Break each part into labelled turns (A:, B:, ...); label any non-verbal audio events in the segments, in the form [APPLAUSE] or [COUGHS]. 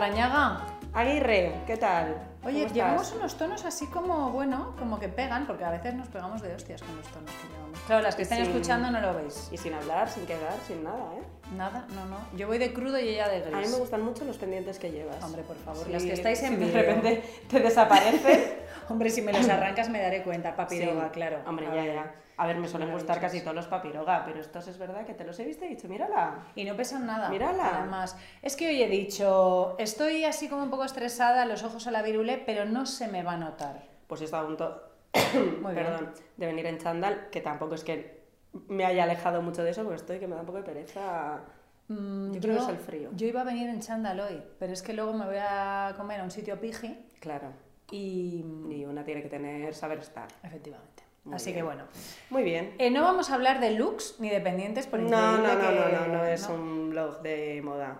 A: Larrañaga.
B: Aguirre, ¿qué tal?
A: Oye,
B: ¿Cómo
A: llevamos unos tonos así como, bueno, como que pegan, porque a veces nos pegamos de hostias con los tonos que llevamos. Claro, las que estén
B: Sí.
A: escuchando no lo veis.
B: Y sin hablar, sin quedar, sin nada, ¿eh?
A: Nada, no, no. Yo voy de crudo y ella de gris.
B: A mí me gustan mucho los pendientes que llevas.
A: Hombre, por favor,
B: Sí,
A: las que estáis en
B: si de repente te desaparecen. [LAUGHS]
A: Hombre, si me los arrancas me daré cuenta, papiroga,
B: Sí.
A: claro.
B: Hombre,
A: A
B: ya,
A: ver.
B: ya. A ver, me suelen gustar casi todos los papiroga, pero estos es verdad que te los he visto y he dicho, mírala.
A: Y no pesan nada.
B: Mírala.
A: Además, es que hoy he dicho, estoy así como un poco estresada, los ojos a la virule, pero no se me va a notar.
B: Pues he estado a punto, [COUGHS]
A: Muy
B: perdón, de venir en chándal, que tampoco es que me haya alejado mucho de eso, porque estoy que me da un poco de pereza.
A: Mm,
B: Yo creo que es el frío.
A: Yo iba a venir en chándal hoy, pero es que luego me voy a comer a un sitio piji
B: Claro.
A: y...
B: Y una tiene que tener saber estar.
A: Efectivamente.
B: Muy
A: Así
B: bien.
A: que bueno.
B: Muy bien.
A: Eh, no vamos a hablar de looks ni de pendientes por
B: No, no, no,
A: que-
B: no, no, no es
A: no.
B: un blog de moda.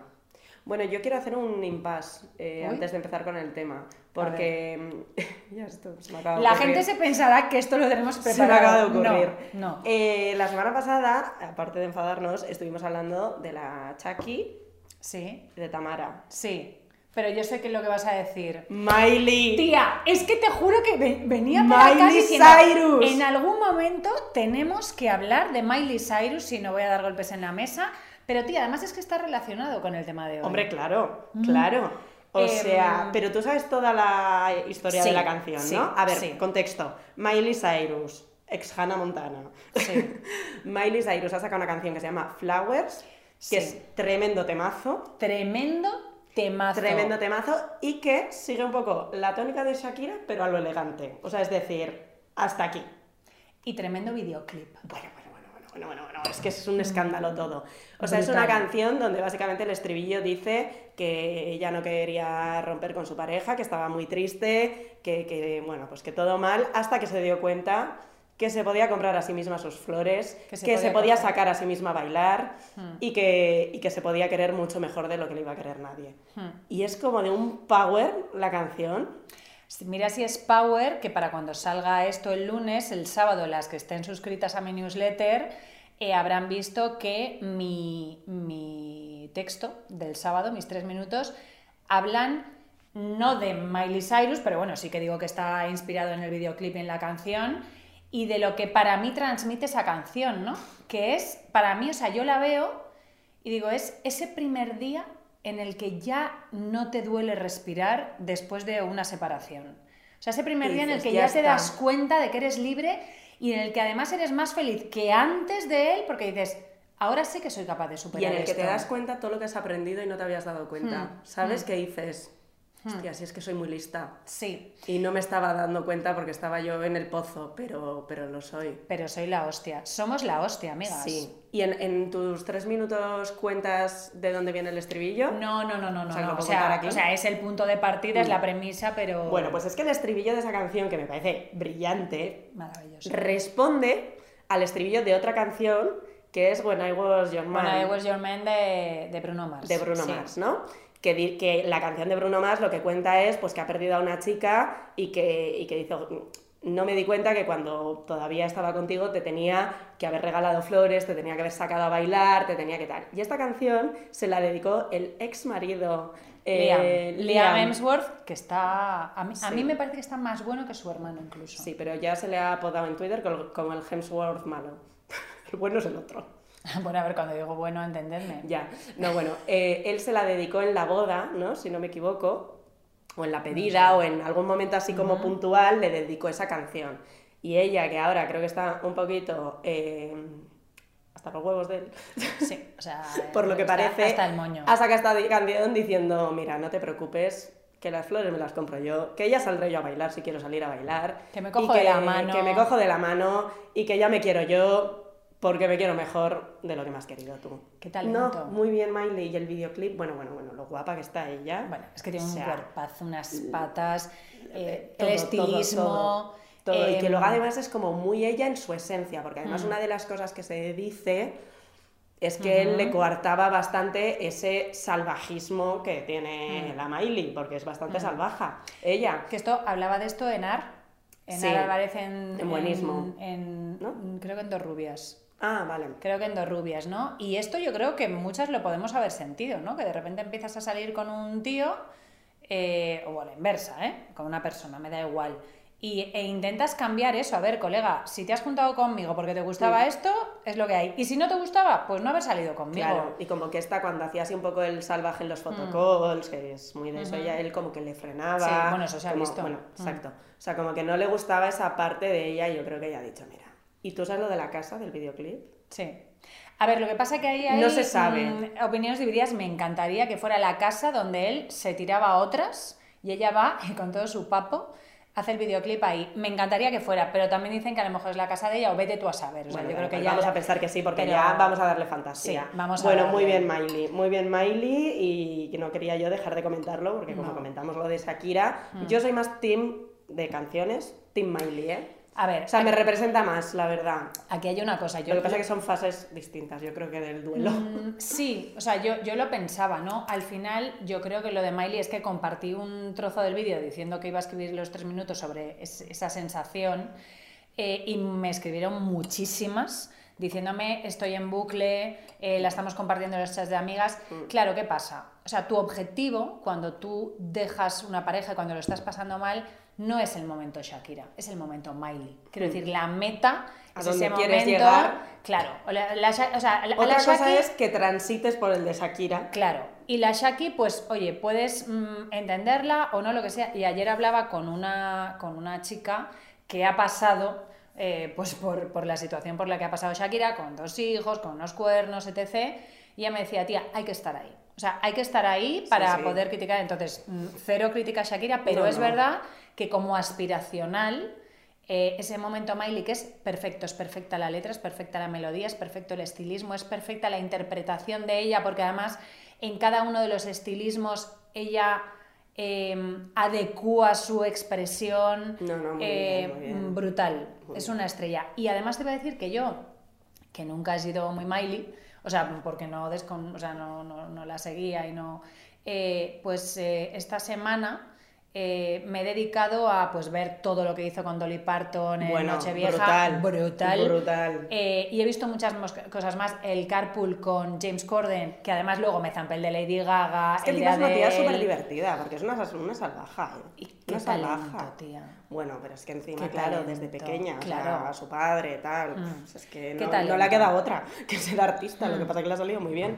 B: Bueno, yo quiero hacer un impasse eh, antes de empezar con el tema, porque [LAUGHS] ya esto se me acaba de
A: La
B: ocurrir.
A: gente se pensará que esto lo tenemos
B: Se me
A: preparado.
B: acaba de ocurrir.
A: No, no.
B: Eh, la semana pasada, aparte de enfadarnos, estuvimos hablando de la Chucky
A: Sí,
B: de Tamara.
A: sí. Pero yo sé que es lo que vas a decir.
B: Miley.
A: Tía, es que te juro que ve- venía para acá
B: Miley
A: diciendo,
B: Cyrus.
A: en algún momento tenemos que hablar de Miley Cyrus, si no voy a dar golpes en la mesa, pero tía, además es que está relacionado con el tema de hoy.
B: Hombre, claro, claro. O
A: Em,
B: sea, pero tú sabes toda la historia de la canción,
A: sí,
B: ¿no? A ver,
A: sí.
B: contexto. Miley Cyrus, ex Hannah Montana.
A: Sí. [LAUGHS]
B: Miley Cyrus ha sacado una canción que se llama Flowers, que es tremendo temazo,
A: Tremendo temazo.
B: tremendo temazo, y que sigue un poco la tónica de Shakira, pero a lo elegante. O sea, es decir, hasta aquí.
A: Y tremendo videoclip.
B: Bueno, bueno, bueno, bueno, bueno, es que es un escándalo todo. O sea, es una canción donde básicamente el estribillo dice que ella no quería romper con su pareja, que estaba muy triste, que, que, bueno, pues que todo mal, hasta que se dio cuenta que se podía comprar a sí misma sus flores,
A: Que
B: que
A: se
B: se,
A: podía
B: sacar a sí misma a bailar
A: Hmm.
B: y, que, y que se podía querer mucho mejor de lo que le iba a querer nadie.
A: Hmm.
B: Y es como de un power la canción.
A: Mira si es Power, que para cuando salga esto el lunes, el sábado, las que estén suscritas a mi newsletter, eh, habrán visto que mi, mi texto del sábado, mis tres minutos, hablan no de Miley Cyrus, pero bueno, sí que digo que está inspirado en el videoclip y en la canción, y de lo que para mí transmite esa canción, ¿no? Que es, para mí, o sea, yo la veo y digo, es ese primer día en el que ya no te duele respirar después de una separación. O sea, ese primer
B: Y
A: día en el que
B: "Ya
A: ya, te
B: está".
A: das cuenta de que eres libre y en el que además eres más feliz que antes de él porque dices, ahora sé que soy capaz de
B: Y
A: superar
B: en el que te
A: esto".
B: das cuenta todo lo que has aprendido y no te habías dado cuenta.
A: Hmm,
B: ¿Sabes? Que dices, hostia, si es que soy muy lista.
A: Sí,
B: Y no me estaba dando cuenta porque estaba yo en el pozo, pero, pero lo soy.
A: pero soy la hostia. Somos la hostia, amigas.
B: Sí. ¿Y en, en tus tres minutos cuentas de dónde viene el estribillo?
A: No, no, no, no, no.
B: O sea, ¿lo
A: no. O sea,
B: aquí?
A: o sea, es el punto de partida, es la premisa, pero...
B: Bueno, pues es que el estribillo de esa canción, que me parece brillante,
A: Maravilloso.
B: responde al estribillo de otra canción que es When I Was Your Man.
A: Bueno, I Was Your Man de, de Bruno Mars.
B: de Bruno
A: sí.
B: Mars, ¿no? Que, que la canción de Bruno Mars lo que cuenta es pues que ha perdido a una chica y que, y que dice, no me di cuenta que cuando todavía estaba contigo te tenía que haber regalado flores, te tenía que haber sacado a bailar, te tenía que tal. Y esta canción se la dedicó el ex marido
A: Liam, Liam Hemsworth, que está... A mí, a mí me parece que está más bueno que su hermano incluso.
B: Sí, pero ya se le ha apodado en Twitter como el Hemsworth malo. [LAUGHS] El bueno es el otro. [LAUGHS]
A: Bueno, a ver, cuando digo bueno, entendedme.
B: Ya, no, bueno, eh, él se la dedicó en la boda, ¿no? Si no me equivoco, o en la pedida, o en algún momento así como puntual, le dedicó esa canción. Y ella, que ahora creo que está un poquito eh, hasta los huevos de él, [LAUGHS]
A: Sí, o sea... [LAUGHS]
B: por lo que
A: hasta-
B: parece,
A: Hasta el moño.
B: ha sacado esta canción diciendo, mira, no te preocupes, que las flores me las compro yo, que ya saldré yo a bailar si quiero salir a bailar.
A: Que me cojo de la mano.
B: Que me cojo de la mano y que ya me quiero yo porque me quiero mejor de lo que me has querido tú.
A: Qué talento.
B: No, muy bien Miley y el videoclip, bueno, bueno, bueno, lo guapa que está ella.
A: Bueno, es que tiene
B: O
A: un
B: sea,
A: cuerpazo, unas patas, eh,
B: todo,
A: el
B: todo,
A: estilismo...
B: todo, y que
A: em,
B: luego además es como muy ella en su esencia, porque
A: Mm.
B: además una de las cosas que se dice es que él le coartaba bastante ese salvajismo que
A: Mm.
B: tiene la Miley, porque es bastante salvaja. Ella.
A: Que esto, hablaba de esto en AR, en
B: Sí,
A: AR Álvarez en...
B: en Buenismo,
A: En,
B: ¿no?
A: Creo que en Dos Rubias.
B: Ah, vale.
A: Creo que en Dos Rubias, ¿no? Y esto yo creo que muchas lo podemos haber sentido, ¿no? Que de repente empiezas a salir con un tío, eh, o a la inversa, ¿eh? Con una persona, me da igual. Y, e intentas cambiar eso. A ver, colega, si te has juntado conmigo porque te gustaba esto, es lo que hay. Y si no te gustaba, pues no haber salido conmigo.
B: Claro, y como que está cuando hacía así un poco el salvaje en los fotocalls, que es muy de eso, ya él como que le frenaba.
A: Sí, bueno, eso se ha
B: como-
A: visto.
B: Bueno,
A: Mm.
B: exacto. O sea, como que no le gustaba esa parte de ella y yo creo que ella ha dicho, mira. ¿Y tú sabes lo de la casa, del videoclip?
A: Sí. A ver, lo que pasa que ahí hay
B: No se sabe.
A: mm, opiniones divididas. Me encantaría que fuera la casa donde él se tiraba a otras y ella va [LAUGHS] y con todo su papo hace el videoclip ahí. Me encantaría que fuera, pero también dicen que a lo mejor es la casa de ella o vete tú a saber. O sea,
B: Bueno,
A: yo creo que ya
B: vamos a pensar que sí, porque
A: pero-
B: ya vamos a darle fantasía.
A: Sí, vamos a
B: bueno,
A: darle.
B: muy bien Miley, muy bien Miley y no quería yo dejar de comentarlo porque como
A: No. Mm.
B: comentamos lo de Shakira, yo soy más team de canciones, team Miley, ¿eh?
A: A ver,
B: O sea, me representa más, la verdad.
A: aquí hay una cosa. Yo
B: Lo que pasa es que son fases distintas, yo creo que del duelo.
A: Mm, Sí, o sea, yo, yo lo pensaba, ¿no? Al final, yo creo que lo de Miley es que compartí un trozo del vídeo diciendo que iba a escribir los tres minutos sobre es- esa sensación eh, y me escribieron muchísimas diciéndome estoy en bucle, eh, la estamos compartiendo en los chats de amigas. Claro, ¿qué pasa? O sea, tu objetivo cuando tú dejas una pareja, cuando lo estás pasando mal, no es el momento Shakira, es el momento Miley. Quiero decir, la meta
B: A
A: es
B: donde
A: ese
B: quieres
A: momento.
B: llegar.
A: Claro, o la- la o sea, la-
B: Otra cosa
A: Shaki-
B: es que transites por el de Shakira.
A: Claro, y la Shaki, pues oye, puedes mm, entenderla o no, lo que sea. Y ayer hablaba con una, con una chica que ha pasado eh, pues por, por la situación por la que ha pasado Shakira, con dos hijos, con unos cuernos, etc. Y ella me decía, tía, hay que estar ahí. O sea, hay que estar ahí para
B: sí.
A: poder criticar. Entonces, mm, cero crítica a Shakira, pero
B: No,
A: es
B: no.
A: verdad que como aspiracional eh, ese momento Miley que es perfecto, es perfecta la letra, es perfecta la melodía, es perfecto el estilismo, es perfecta la interpretación de ella, porque además en cada uno de los estilismos ella eh, adecúa su expresión
B: No, no, muy
A: eh,
B: bien, muy bien.
A: brutal,
B: Muy
A: es una estrella. Y además te voy a decir que yo, que nunca he sido muy Miley, o sea, porque no, descon- o sea, no, no- no la seguía y no... eh, pues esta semana eh, me he dedicado a pues, ver todo lo que hizo con Dolly Parton en
B: Bueno,
A: Nochevieja.
B: brutal,
A: Brutal.
B: brutal.
A: Eh, y he visto muchas cosas más. El carpool con James Corden, que además luego me zampé el de Lady Gaga.
B: Es que
A: el de
B: es una tía súper divertida, porque es una, una salvaja. ¿eh?
A: Y qué
B: una
A: talento, tía.
B: Bueno, pero es que encima, claro, desde pequeña, o sea, a su padre, tal.
A: Mm.
B: pues es que no le ha quedado otra que ser artista, lo que
A: Mm.
B: pasa es que le ha salido muy bien.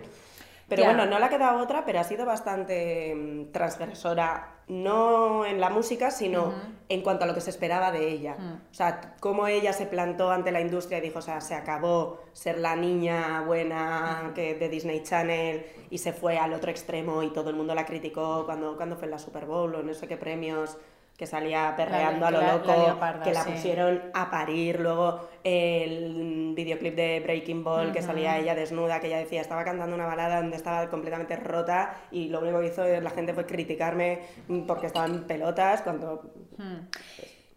B: Pero bueno, no le ha quedado otra, pero ha sido bastante mm, transgresora, no en la música, sino en cuanto a lo que se esperaba de ella.
A: Mm.
B: O sea, cómo ella se plantó ante la industria y dijo, o sea, se acabó ser la niña buena que, de Disney Channel y se fue al otro extremo y todo el mundo la criticó cuando, cuando fue en la Super Bowl o no sé qué premios que salía perreando a lo
A: la-
B: loco, que la
A: sí.
B: pusieron a parir, luego el videoclip de Breaking Ball que salía ella desnuda, que ella decía, estaba cantando una balada donde estaba completamente rota y lo único que hizo la gente fue criticarme porque estaba en pelotas cuando.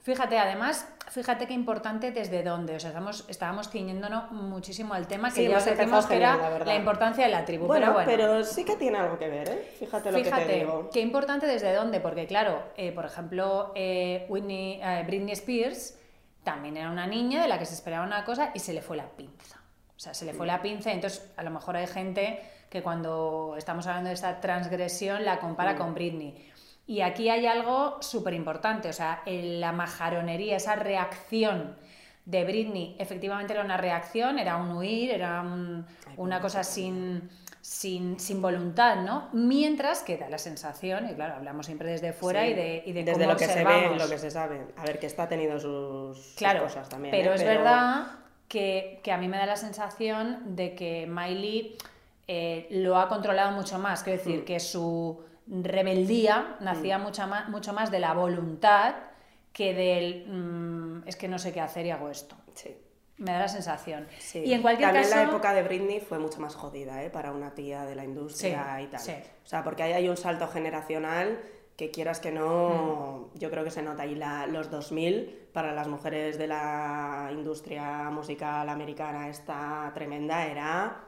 A: Fíjate, además, fíjate qué importante desde dónde. O sea, estamos, estábamos ciñéndonos muchísimo al tema que
B: Sí,
A: ya
B: hemos
A: decimos que era
B: la
A: importancia de la tribu.
B: Bueno,
A: pero bueno,
B: sí que tiene algo que ver, ¿eh? Fíjate lo que te
A: Fíjate,
B: digo.
A: qué importante desde dónde, porque claro, eh, por ejemplo, eh, Whitney, eh, Britney Spears también era una niña de la que se esperaba una cosa y se le fue la pinza. O sea, se le fue la pinza, entonces a lo mejor hay gente que cuando estamos hablando de esta transgresión la compara
B: Mm.
A: con Britney. Y aquí hay algo súper importante, o sea, la majaronería, esa reacción de Britney, efectivamente era una reacción, era un huir, era un- una cosa sin, sin, sin voluntad, ¿no? Mientras que da la sensación, y claro, hablamos siempre desde fuera
B: Sí,
A: y de, y de
B: Desde
A: cómo
B: lo que se ve y lo que se sabe. A ver, que esta ha tenido sus, cosas también.
A: pero
B: ¿eh?
A: es verdad que, que a mí me da la sensación de que Miley eh, lo ha controlado mucho más. Quiero decir,
B: Mm.
A: que su rebeldía nacía mucha ma- mucho más de la voluntad que del mm, es que no sé qué hacer y hago esto.
B: Sí.
A: Me da la sensación.
B: Sí.
A: Y en cualquier
B: También
A: caso.
B: la época de Britney fue mucho más jodida, ¿eh? Para una tía de la industria
A: Sí,
B: y tal.
A: sí.
B: O sea, porque ahí hay un salto generacional que quieras que no,
A: Mm.
B: yo creo que se nota ahí la, los 2000 para las mujeres de la industria musical americana esta tremenda era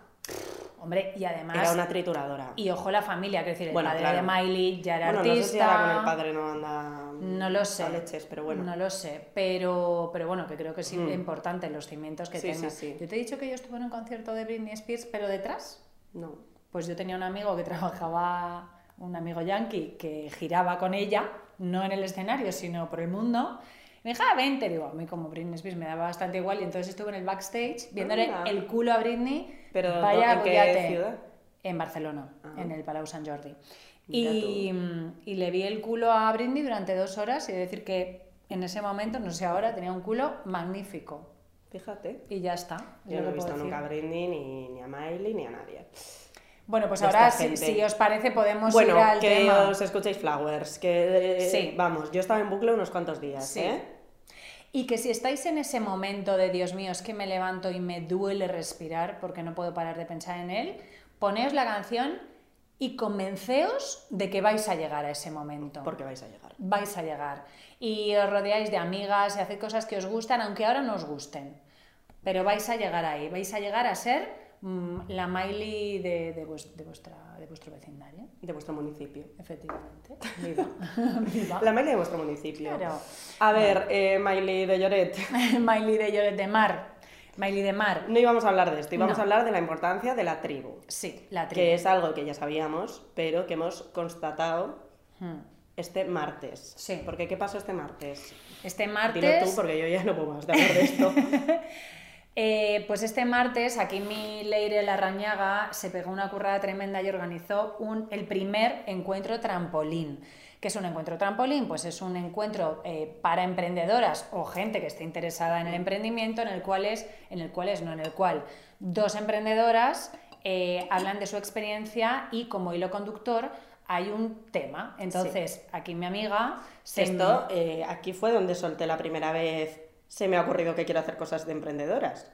A: Hombre, y además.
B: Era una trituradora.
A: Y ojo la familia, quiero decir, el
B: Bueno,
A: padre
B: claro.
A: de Miley ya era
B: bueno,
A: artista.
B: no sé si ahora con el padre no anda.
A: No lo sé.
B: a leches, pero bueno.
A: No lo sé. Pero, pero bueno, que creo que es
B: Mm.
A: importante los cimientos que
B: Sí,
A: tenga.
B: sí, sí.
A: Yo te he dicho que yo estuve en un concierto de Britney Spears, pero detrás.
B: No.
A: Pues yo tenía un amigo que [LAUGHS] trabajaba, un amigo yankee, que giraba con ella, no en el escenario, sino por el mundo. Me dijo, ah, vente, digo, a mí como Britney Spears me daba bastante igual, y entonces estuve en el backstage viéndole
B: Anda.
A: el culo a Britney.
B: Pero,
A: vaya
B: ¿en qué ciudad?
A: En Barcelona,
B: Ah.
A: en el Palau Sant Jordi. Y, y le vi el culo a Britney durante dos horas y decir que en ese momento, no sé ahora, tenía un culo magnífico.
B: Fíjate.
A: Y ya está. es
B: Yo no he visto
A: puedo
B: nunca a
A: decir.
B: Britney, ni, ni a Miley, ni a nadie.
A: Bueno, pues ahora, si, si os parece, podemos
B: Bueno,
A: ir al
B: que
A: tema.
B: os escuchéis Flowers, que eh,
A: Sí.
B: vamos, yo estaba en bucle unos cuantos días,
A: Sí.
B: ¿eh?
A: Y que si estáis en ese momento de Dios mío, es que me levanto y me duele respirar porque no puedo parar de pensar en él, poneos la canción y convenceos de que vais a llegar a ese momento.
B: Porque vais a llegar.
A: vais a llegar. Y os rodeáis de amigas y hacéis cosas que os gustan, aunque ahora no os gusten. Pero vais a llegar ahí, vais a llegar a ser la Miley de, de, vues- de vuestra, de vuestro vecindario.
B: De vuestro municipio.
A: Efectivamente. Viva. [LAUGHS] Viva.
B: La Miley de vuestro municipio.
A: Claro.
B: A ver, eh, Miley de Lloret. [LAUGHS]
A: Miley de Lloret de Mar. Miley de Mar.
B: No íbamos a hablar de esto, íbamos
A: No.
B: a hablar de la importancia de la tribu.
A: Sí, la
B: Que
A: tribu.
B: es algo que ya sabíamos, pero que hemos constatado
A: Hmm.
B: este martes.
A: Sí.
B: Porque ¿qué pasó este martes?
A: Este
B: Dilo
A: martes.
B: tú, porque yo ya no puedo más de hablar de esto. [LAUGHS]
A: Eh, pues este martes aquí mi Leire Larrañaga se pegó una currada tremenda y organizó un, el primer encuentro trampolín. ¿Qué es un encuentro trampolín? Pues es un encuentro eh, para emprendedoras o gente que esté interesada en el emprendimiento, en el cual es, en el cual es, no en el cual dos emprendedoras eh, hablan de su experiencia y como hilo conductor hay un tema. Entonces, aquí mi amiga se
B: Esto, aquí fue donde solté la primera vez, se me ha ocurrido que quiero hacer cosas de emprendedoras.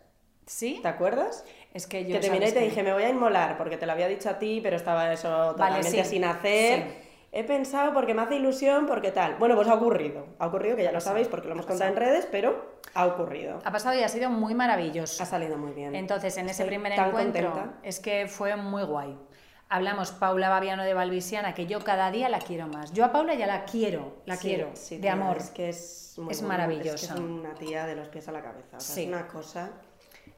A: ¿Sí?
B: ¿Te acuerdas?
A: Es que yo
B: que te miré y
A: ¿sabes
B: te dije, me voy a inmolar, porque te lo había dicho a ti, pero estaba eso
A: Vale,
B: totalmente
A: sí,
B: sin hacer.
A: sí.
B: He pensado porque me hace ilusión, porque tal. Bueno, pues ha ocurrido. Ha ocurrido, que ya lo sabéis porque lo hemos contado en redes, pero ha ocurrido.
A: Ha pasado y ha sido muy maravilloso.
B: Ha salido muy bien.
A: Entonces, en ese primer encuentro
B: contenta.
A: es que fue muy guay. Hablamos Paula Babiano de Valvisiana, que yo cada día la quiero más. Yo a Paula ya la quiero, la
B: Sí,
A: quiero,
B: sí,
A: de
B: tía,
A: amor.
B: Es que es, muy
A: Es maravillosa.
B: Es, que es una tía de los pies a la cabeza. O sea,
A: Sí.
B: Es una cosa.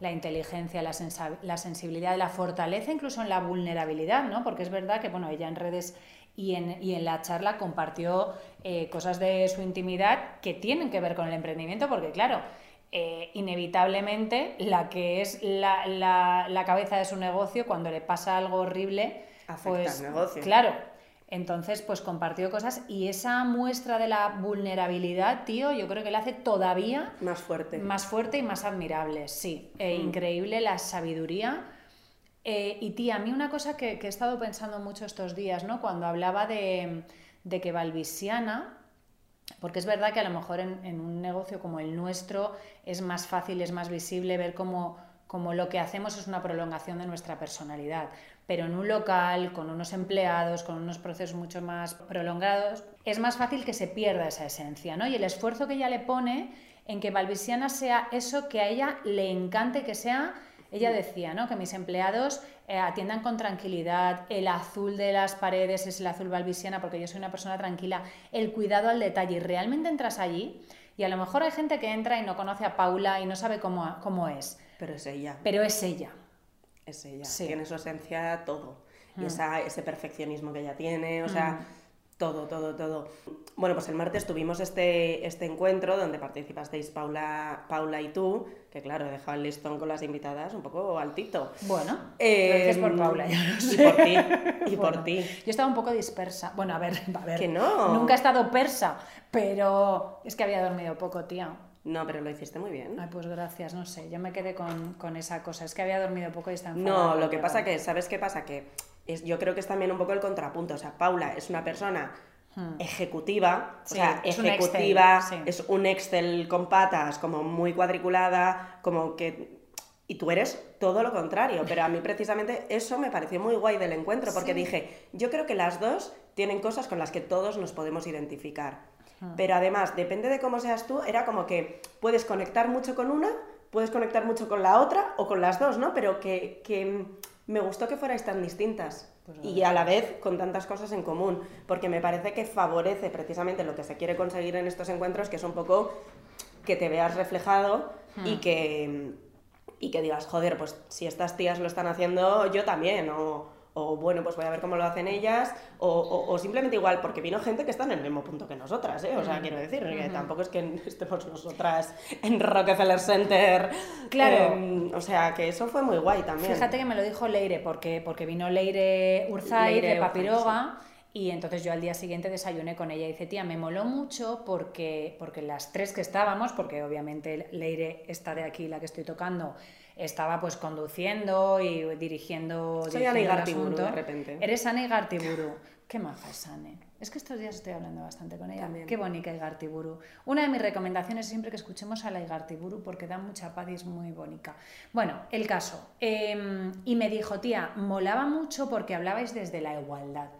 A: La inteligencia, la, sensa- la sensibilidad, la fortaleza, incluso en la vulnerabilidad, ¿no? Porque es verdad que, bueno, ella en redes y en, y en la charla compartió eh, cosas de su intimidad que tienen que ver con el emprendimiento, porque, claro, eh, inevitablemente la que es la, la- la cabeza de su negocio, cuando le pasa algo horrible,
B: Afecta
A: pues,
B: al negocio.
A: Claro. Entonces, pues compartió cosas y esa muestra de la vulnerabilidad, tío, yo creo que la hace todavía
B: Más fuerte.
A: más fuerte y más admirable, sí. Eh, Increíble la sabiduría. Eh, y tía, a mí una cosa que, que he estado pensando mucho estos días, ¿no? Cuando hablaba de, de que Valvisiana, porque es verdad que a lo mejor en, en un negocio como el nuestro es más fácil, es más visible ver cómo, cómo lo que hacemos es una prolongación de nuestra personalidad. Pero en un local, con unos empleados, con unos procesos mucho más prolongados, es más fácil que se pierda esa esencia, ¿no? Y el esfuerzo que ella le pone en que Valvisiana sea eso que a ella le encante que sea. Ella decía, ¿no? Que mis empleados eh, atiendan con tranquilidad, el azul de las paredes es el azul valvisiana porque yo soy una persona tranquila, el cuidado al detalle. Y realmente entras allí y a lo mejor hay gente que entra y no conoce a Paula y no sabe cómo, cómo es,
B: Pero es ella.
A: pero es ella.
B: Es ella.
A: Sí. Mm.
B: Tiene su esencia todo. Y esa, ese perfeccionismo que ella tiene, o sea, todo, todo, todo. Bueno, pues el martes tuvimos este, este encuentro donde participasteis Paula, Paula y tú, que claro, he dejado el listón con las invitadas un poco altito.
A: Bueno,
B: Eh,
A: lo dices por Paula, ya lo
B: Y
A: sé.
B: por ti, y
A: Bueno,
B: por ti.
A: Yo estaba un poco dispersa. Bueno, a ver, a ver.
B: Que no.
A: Nunca he estado persa, pero es que había dormido poco, tía.
B: No, pero lo hiciste muy bien.
A: Ay, pues gracias, no sé, yo me quedé con, con esa cosa. Es que había dormido poco y estaba
B: No,
A: enfadada
B: lo que pasa que, ¿sabes qué pasa? Que es, yo creo que es también un poco el contrapunto. O sea, Paula es una persona ejecutiva,
A: Hmm. Sí,
B: o sea,
A: es un
B: ejecutiva,
A: Excel, sí.
B: es un Excel con patas, como muy cuadriculada, como que... Y tú eres todo lo contrario, pero a mí precisamente eso me pareció muy guay del encuentro, porque
A: Sí.
B: dije, yo creo que las dos tienen cosas con las que todos nos podemos identificar.
A: Hmm.
B: Pero además, depende de cómo seas tú, era como que puedes conectar mucho con una, puedes conectar mucho con la otra o con las dos, ¿no? Pero que, que me gustó que fuerais tan distintas
A: Pues
B: y a la vez con tantas cosas en común, porque me parece que favorece precisamente lo que se quiere conseguir en estos encuentros, que es un poco que te veas reflejado
A: Hmm.
B: y que y que digas, joder, pues si estas tías lo están haciendo, yo también, o, o, bueno, pues voy a ver cómo lo hacen ellas, o, o- o simplemente igual, porque vino gente que está en el mismo punto que nosotras, ¿eh? O sea, quiero decir, que tampoco es que [LAUGHS] estemos nosotras en Rockefeller Center.
A: Claro.
B: em, o sea, que eso fue muy guay también.
A: Fíjate que me lo dijo Leire, porque, porque vino Leire Urzay
B: Leire
A: de Papiroga. Y entonces yo al día siguiente desayuné con ella y dice, tía, me moló mucho porque, porque las tres que estábamos, porque obviamente Leire, esta de aquí, la que estoy tocando, estaba pues conduciendo y dirigiendo,
B: Soy Ana Igartiburu, de repente.
A: Eres Ana Igartiburu. [LAUGHS] Qué maja es Ane. Es que estos días estoy hablando bastante con ella.
B: También.
A: Qué bonita Igartiburu. Una de mis recomendaciones es siempre que escuchemos a la Igartiburu porque da mucha paz y es muy bonita. Bueno, el caso. Eh, y me dijo, tía, molaba mucho porque hablabais desde la igualdad.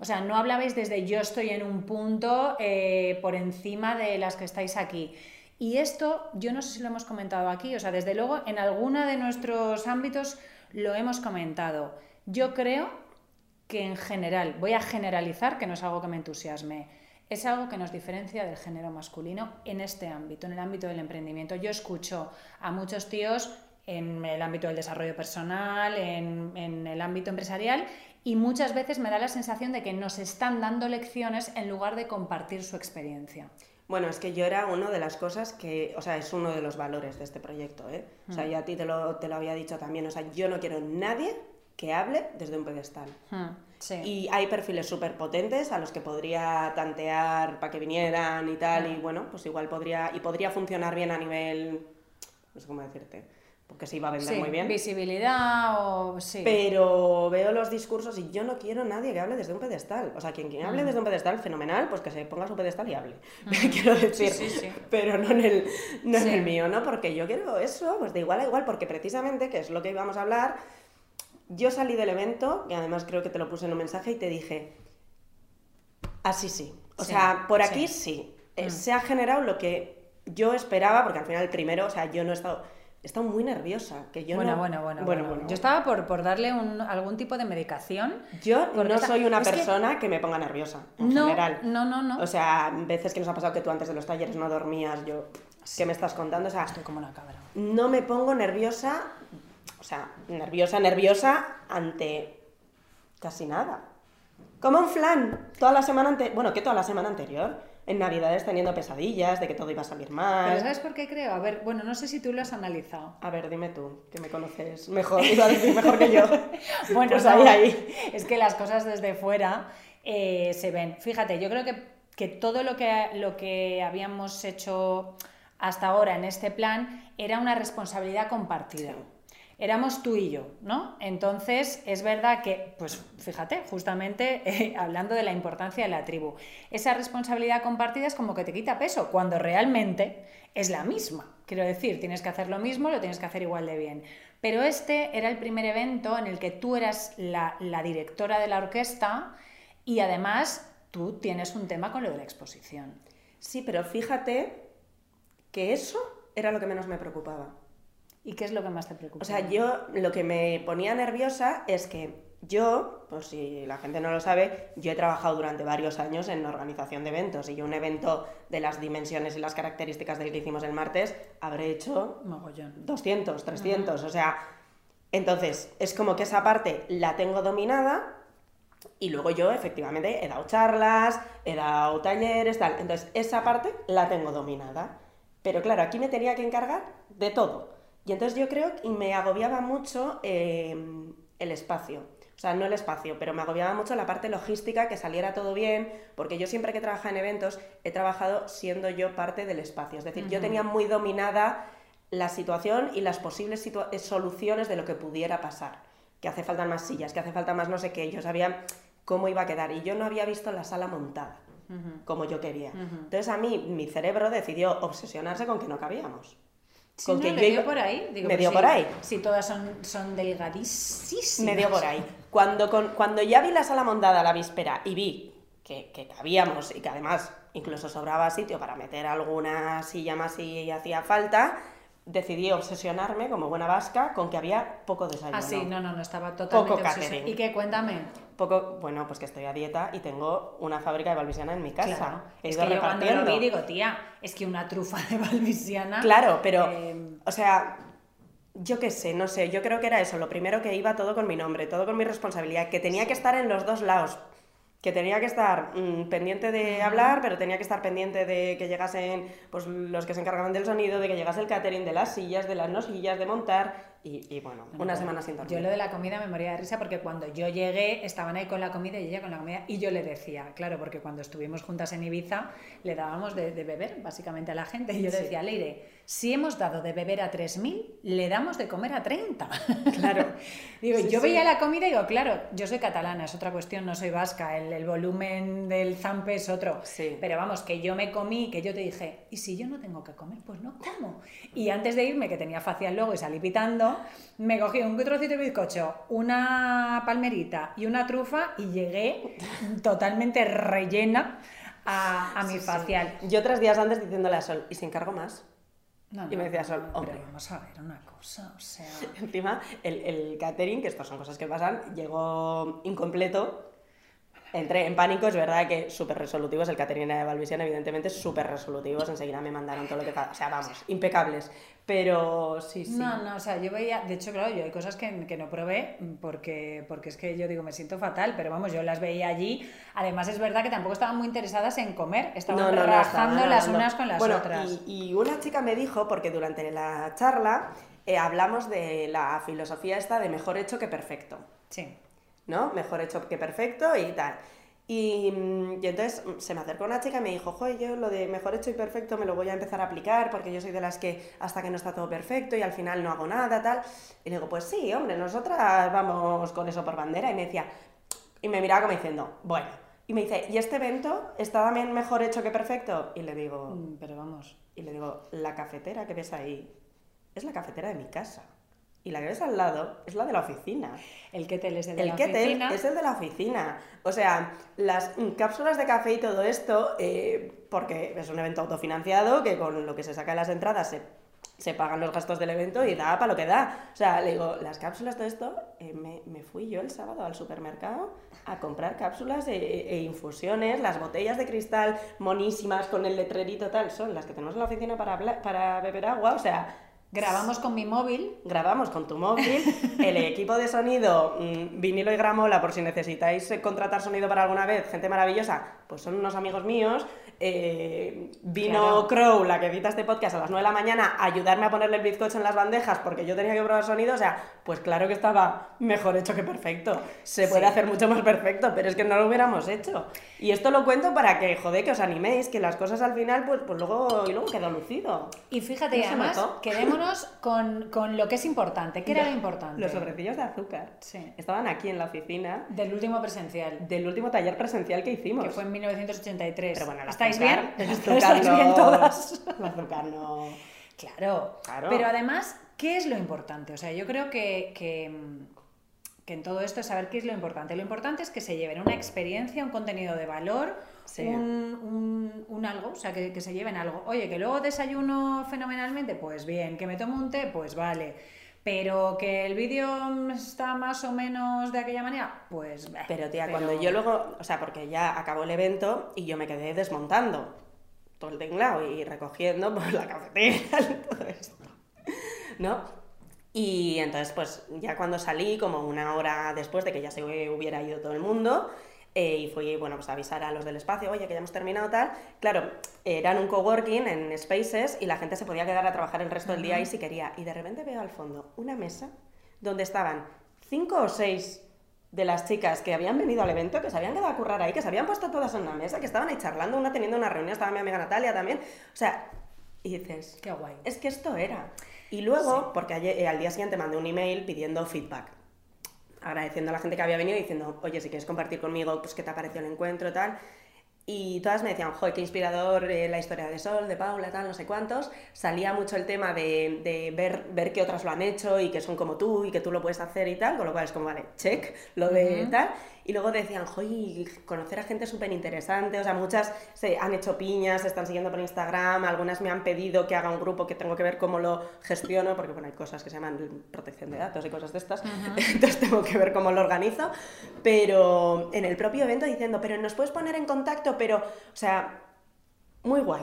A: O sea, no hablabais desde yo estoy en un punto eh, por encima de las que estáis aquí. Y esto, yo no sé si lo hemos comentado aquí, o sea, desde luego en alguno de nuestros ámbitos lo hemos comentado. Yo creo que en general, voy a generalizar, que no es algo que me entusiasme, es algo que nos diferencia del género masculino en este ámbito, en el ámbito del emprendimiento. Yo escucho a muchos tíos en el ámbito del desarrollo personal, en, en el ámbito empresarial, y muchas veces me da la sensación de que nos están dando lecciones en lugar de compartir su experiencia.
B: Bueno, es que yo era una de las cosas que, o sea, es uno de los valores de este proyecto, ¿eh? O
A: Mm.
B: sea, ya a ti te lo, te lo había dicho también, o sea, yo no quiero nadie que hable desde un pedestal.
A: Hmm, sí.
B: Y hay perfiles súper potentes a los que podría tantear para que vinieran y tal,
A: Mm.
B: y bueno, pues igual podría, y podría funcionar bien a nivel, no sé cómo decirte, porque se iba a vender
A: Sí,
B: muy bien.
A: visibilidad o sí.
B: Pero veo los discursos y yo no quiero nadie que hable desde un pedestal. O sea, quien, quien
A: Mm.
B: hable desde un pedestal, fenomenal, pues que se ponga su pedestal y hable. [LAUGHS] quiero decir,
A: Sí, sí, sí.
B: pero no en el, no en el mío, ¿no? Porque yo quiero eso, pues de igual a igual, porque precisamente, que es lo que íbamos a hablar, yo salí del evento, y además creo que te lo puse en un mensaje, y te dije, así sí. O sea, por aquí
A: sí.
B: sí. Eh,
A: Mm.
B: Se ha generado lo que yo esperaba, porque al final el primero, o sea, yo no he estado... Estado muy nerviosa, que yo
A: bueno,
B: no...
A: bueno, bueno,
B: bueno,
A: bueno.
B: bueno.
A: Yo estaba por, por darle un- algún tipo de medicación.
B: Yo no
A: esta-
B: soy una
A: es
B: persona que... me ponga nerviosa, en
A: No,
B: general.
A: no, no, no.
B: O sea, veces que nos ha pasado que tú antes de los talleres no dormías, yo... ¿Qué me estás contando? O sea,
A: Estoy como una cabra.
B: no me pongo nerviosa, o sea, nerviosa, nerviosa ante casi nada. Como un flan, toda la semana anterior, bueno, que toda la semana anterior, en Navidades teniendo pesadillas de que todo iba a salir
A: Pero
B: mal.
A: ¿sabes por qué creo? A ver, bueno, no sé si tú lo has analizado.
B: A ver, dime tú, que me conoces mejor, iba a decir mejor que yo. [LAUGHS]
A: Bueno,
B: pues ahí, ahí.
A: es que las cosas desde fuera eh, se ven. Fíjate, yo creo que, que todo lo que, lo que habíamos hecho hasta ahora en este plan era una responsabilidad compartida. Éramos tú y yo, ¿no? Entonces, es verdad que, pues fíjate, justamente eh, hablando de la importancia de la tribu, esa responsabilidad compartida es como que te quita peso, cuando realmente es la misma. Quiero decir, tienes que hacer lo mismo, lo tienes que hacer igual de bien. Pero este era el primer evento en el que tú eras la, la directora de la orquesta y además tú tienes un tema con lo de la exposición.
B: Sí, pero fíjate que eso era lo que menos me preocupaba.
A: ¿Y qué es lo que más te preocupa?
B: O sea, yo lo que me ponía nerviosa es que yo, por si la gente no lo sabe, yo he trabajado durante varios años en organización de eventos y un evento de las dimensiones y las características del que hicimos el martes habré hecho
A: Mogollón.
B: 200, 300, o sea, entonces es como que esa parte la tengo dominada y luego yo efectivamente he dado charlas, he dado talleres, tal, entonces esa parte la tengo dominada. Pero claro, aquí me tenía que encargar de todo. Y entonces yo creo que me agobiaba mucho eh, el espacio. O sea, no el espacio, pero me agobiaba mucho la parte logística, que saliera todo bien, porque yo siempre que he trabajado en eventos he trabajado siendo yo parte del espacio. Es decir, yo tenía muy dominada la situación y las posibles situa- eh, soluciones de lo que pudiera pasar. Que hace falta más sillas, que hace falta más no sé qué. Yo sabía cómo iba a quedar y yo no había visto la sala montada como yo quería. Entonces a mí mi cerebro decidió obsesionarse con que no cabíamos.
A: Sí,
B: con
A: ¿no?
B: que
A: ¿Le
B: yo
A: dio
B: iba-
A: por ahí? Digo,
B: me
A: pues
B: dio
A: sí,
B: por ahí.
A: Si todas son, son delgadísimas.
B: Me dio por ahí. Cuando, con- cuando ya vi la sala montada la víspera y vi que, que cabíamos y que además incluso sobraba sitio para meter alguna silla más si hacía falta, decidí obsesionarme, como buena vasca, con que había poco desayuno.
A: Ah, sí, no, no, no, estaba totalmente
B: Poco
A: obsesionada.
B: catering.
A: ¿Y qué? Cuéntame.
B: Poco, bueno, pues que estoy a dieta y tengo una fábrica de balbisiana en mi casa.
A: Claro.
B: He
A: Es
B: ido
A: que yo cuando lo
B: repartiendo.
A: vi digo, tía, es que una trufa de balbisiana...
B: Claro, pero,
A: eh,
B: o sea, yo qué sé, no sé, yo creo que era eso, lo primero que iba todo con mi nombre, todo con mi responsabilidad, que tenía que estar en los dos lados, que tenía que estar mm, pendiente de hablar, pero tenía que estar pendiente de que llegasen pues, los que se encargaban del sonido, de que llegase el catering, de las sillas, de las no sillas, de montar, y, y bueno, una semana sin dormir.
A: Yo lo de la comida me moría de risa porque cuando yo llegué estaban ahí con la comida y ella con la comida y yo le decía, claro, porque cuando estuvimos juntas en Ibiza le dábamos de, de beber básicamente a la gente y yo le decía, Leire, si hemos dado de beber a 3.000, le damos de comer a 30.
B: Claro. [LAUGHS]
A: digo,
B: Sí,
A: yo
B: sí.
A: veía la comida y digo, claro, yo soy catalana, es otra cuestión, no soy vasca, el, el volumen del zampe es otro.
B: Sí.
A: Pero vamos, que yo me comí, que yo te dije, ¿y si yo no tengo que comer? Pues no como. Y antes de irme, que tenía facial luego y salí pitando, me cogí un trocito de bizcocho, una palmerita y una trufa y llegué totalmente rellena a, a mi facial.
B: Yo tres días antes diciéndole a Sol, ¿y si encargo más?
A: No,
B: Y me decía Sol,
A: pero
B: hombre.
A: vamos a ver una cosa, o sea... [LAUGHS]
B: Encima, el, el catering, que estas son cosas que pasan, llegó incompleto. Entré en pánico, es verdad que súper resolutivos, el catering era de Valvisión, evidentemente súper resolutivos, enseguida me mandaron todo lo que... O sea, vamos, impecables. Pero sí, sí.
A: No, no, o sea, yo veía, de hecho, claro, yo hay cosas que, que no probé porque, porque es que yo digo, me siento fatal, pero vamos, yo las veía allí. Además, es verdad que tampoco estaban muy interesadas en comer, estaban rajando
B: estaban
A: las
B: hablando.
A: unas con las
B: Bueno,
A: otras.
B: Y, y una chica me dijo, porque durante la charla eh, hablamos de la filosofía esta de mejor hecho que perfecto.
A: Sí.
B: ¿No? Mejor hecho que perfecto y tal. Y, mm, y entonces mm, se me acercó una chica y me dijo, joder, yo lo de mejor hecho y perfecto me lo voy a empezar a aplicar porque yo soy de las que hasta que no está todo perfecto y al final no hago nada, tal. Y le digo, pues sí, hombre, nosotras vamos con eso por bandera. Y me decía, y me miraba como diciendo, bueno. Y me dice, ¿y este evento está también mejor hecho que perfecto? Y le digo,
A: Mm, Pero vamos.
B: y le digo, la cafetera que ves ahí es la cafetera de mi casa. Y la que ves al lado es la de la oficina.
A: El kettle es el de
B: El
A: la
B: kettle
A: oficina.
B: es el de la oficina. O sea, las cápsulas de café y todo esto, eh, porque es un evento autofinanciado que con lo que se saca de las entradas se, se pagan los gastos del evento y da para lo que da. O sea, le digo, las cápsulas, todo esto, eh, me, me fui yo el sábado al supermercado a comprar cápsulas e, e infusiones, las botellas de cristal monísimas con el letrerito tal, son las que tenemos en la oficina para, para beber agua. O sea,
A: Grabamos con mi móvil.
B: grabamos con tu móvil, el equipo de sonido, mm, vinilo y gramola, por si necesitáis eh, contratar sonido para alguna vez, gente maravillosa, pues son unos amigos míos. Eh, vino
A: Claro.
B: Crow, la que edita este podcast, a las 9 de la mañana, a ayudarme a ponerle el bizcocho en las bandejas porque yo tenía que probar sonido, o sea, pues claro que estaba mejor hecho que perfecto. Se puede
A: Sí.
B: hacer mucho más perfecto, pero es que no lo hubiéramos hecho. Y esto lo cuento para que, joder, que os animéis, que las cosas al final, pues, pues luego, y luego quedó lucido.
A: Y fíjate,
B: ¿No
A: además, quedémonos [LAUGHS] con, con lo que es importante. ¿Qué era lo importante?
B: Los sobrecillos de azúcar.
A: Sí.
B: Estaban aquí en la oficina
A: Del último presencial,
B: del último taller presencial que hicimos.
A: que fue en 1983.
B: Pero bueno, el
A: ¿Estáis
B: azúcar-
A: bien?
B: el azúcar
A: ¿Estáis
B: no-
A: bien todas? [LAUGHS]
B: No...
A: Claro.
B: Claro.
A: Pero además, ¿qué es lo importante? O sea, yo creo que, que, que en todo esto es saber qué es lo importante. Lo importante es que se lleven una experiencia, un contenido de valor,
B: Sí.
A: un, un- un algo, o sea, que, que se lleven algo. Oye, que luego desayuno fenomenalmente, pues bien. Que me tomo un té, pues vale. Pero que el vídeo está más o menos de aquella manera, pues... bah,
B: Pero tía,
A: pero-
B: cuando yo luego... O sea, porque ya acabó el evento y yo me quedé desmontando todo el tinglado y recogiendo [LAUGHS] pues, la cafetera y todo esto. ¿No? Y entonces, pues ya cuando salí, como una hora después de que ya se hubiera ido todo el mundo, eh, y fui, bueno, pues a avisar a los del espacio, oye, que ya hemos terminado tal. Claro, eran un coworking en Spaces y la gente se podía quedar a trabajar el resto del día ahí si quería. Y de repente veo al fondo una mesa donde estaban cinco o seis de las chicas que habían venido al evento, que se habían quedado a currar ahí, que se habían puesto todas en una mesa, que estaban ahí charlando, una teniendo una reunión, estaba mi amiga Natalia también. O sea, y dices,
A: Qué guay.
B: es que esto era. Y luego, porque ayer- eh, al día siguiente mandé un email pidiendo feedback, agradeciendo a la gente que había venido y diciendo, oye, si quieres compartir conmigo, pues qué te ha parecido el encuentro, tal. y todas me decían, joder, qué inspirador eh, la historia de Sol, de Paula, tal, no sé cuántos. Salía mucho el tema de, de, ver, ver que otras lo han hecho y que son como tú y que tú lo puedes hacer y tal, con lo cual es como, vale, check, lo de tal. Y luego decían, joder, conocer a gente súper interesante, o sea, muchas se han hecho piñas, se están siguiendo por Instagram, algunas me han pedido que haga un grupo que tengo que ver cómo lo gestiono, porque bueno, hay cosas que se llaman protección de datos y cosas de estas, [LAUGHS] entonces tengo que ver cómo lo organizo, pero en el propio evento diciendo, pero nos puedes poner en contacto, pero, o sea, muy guay.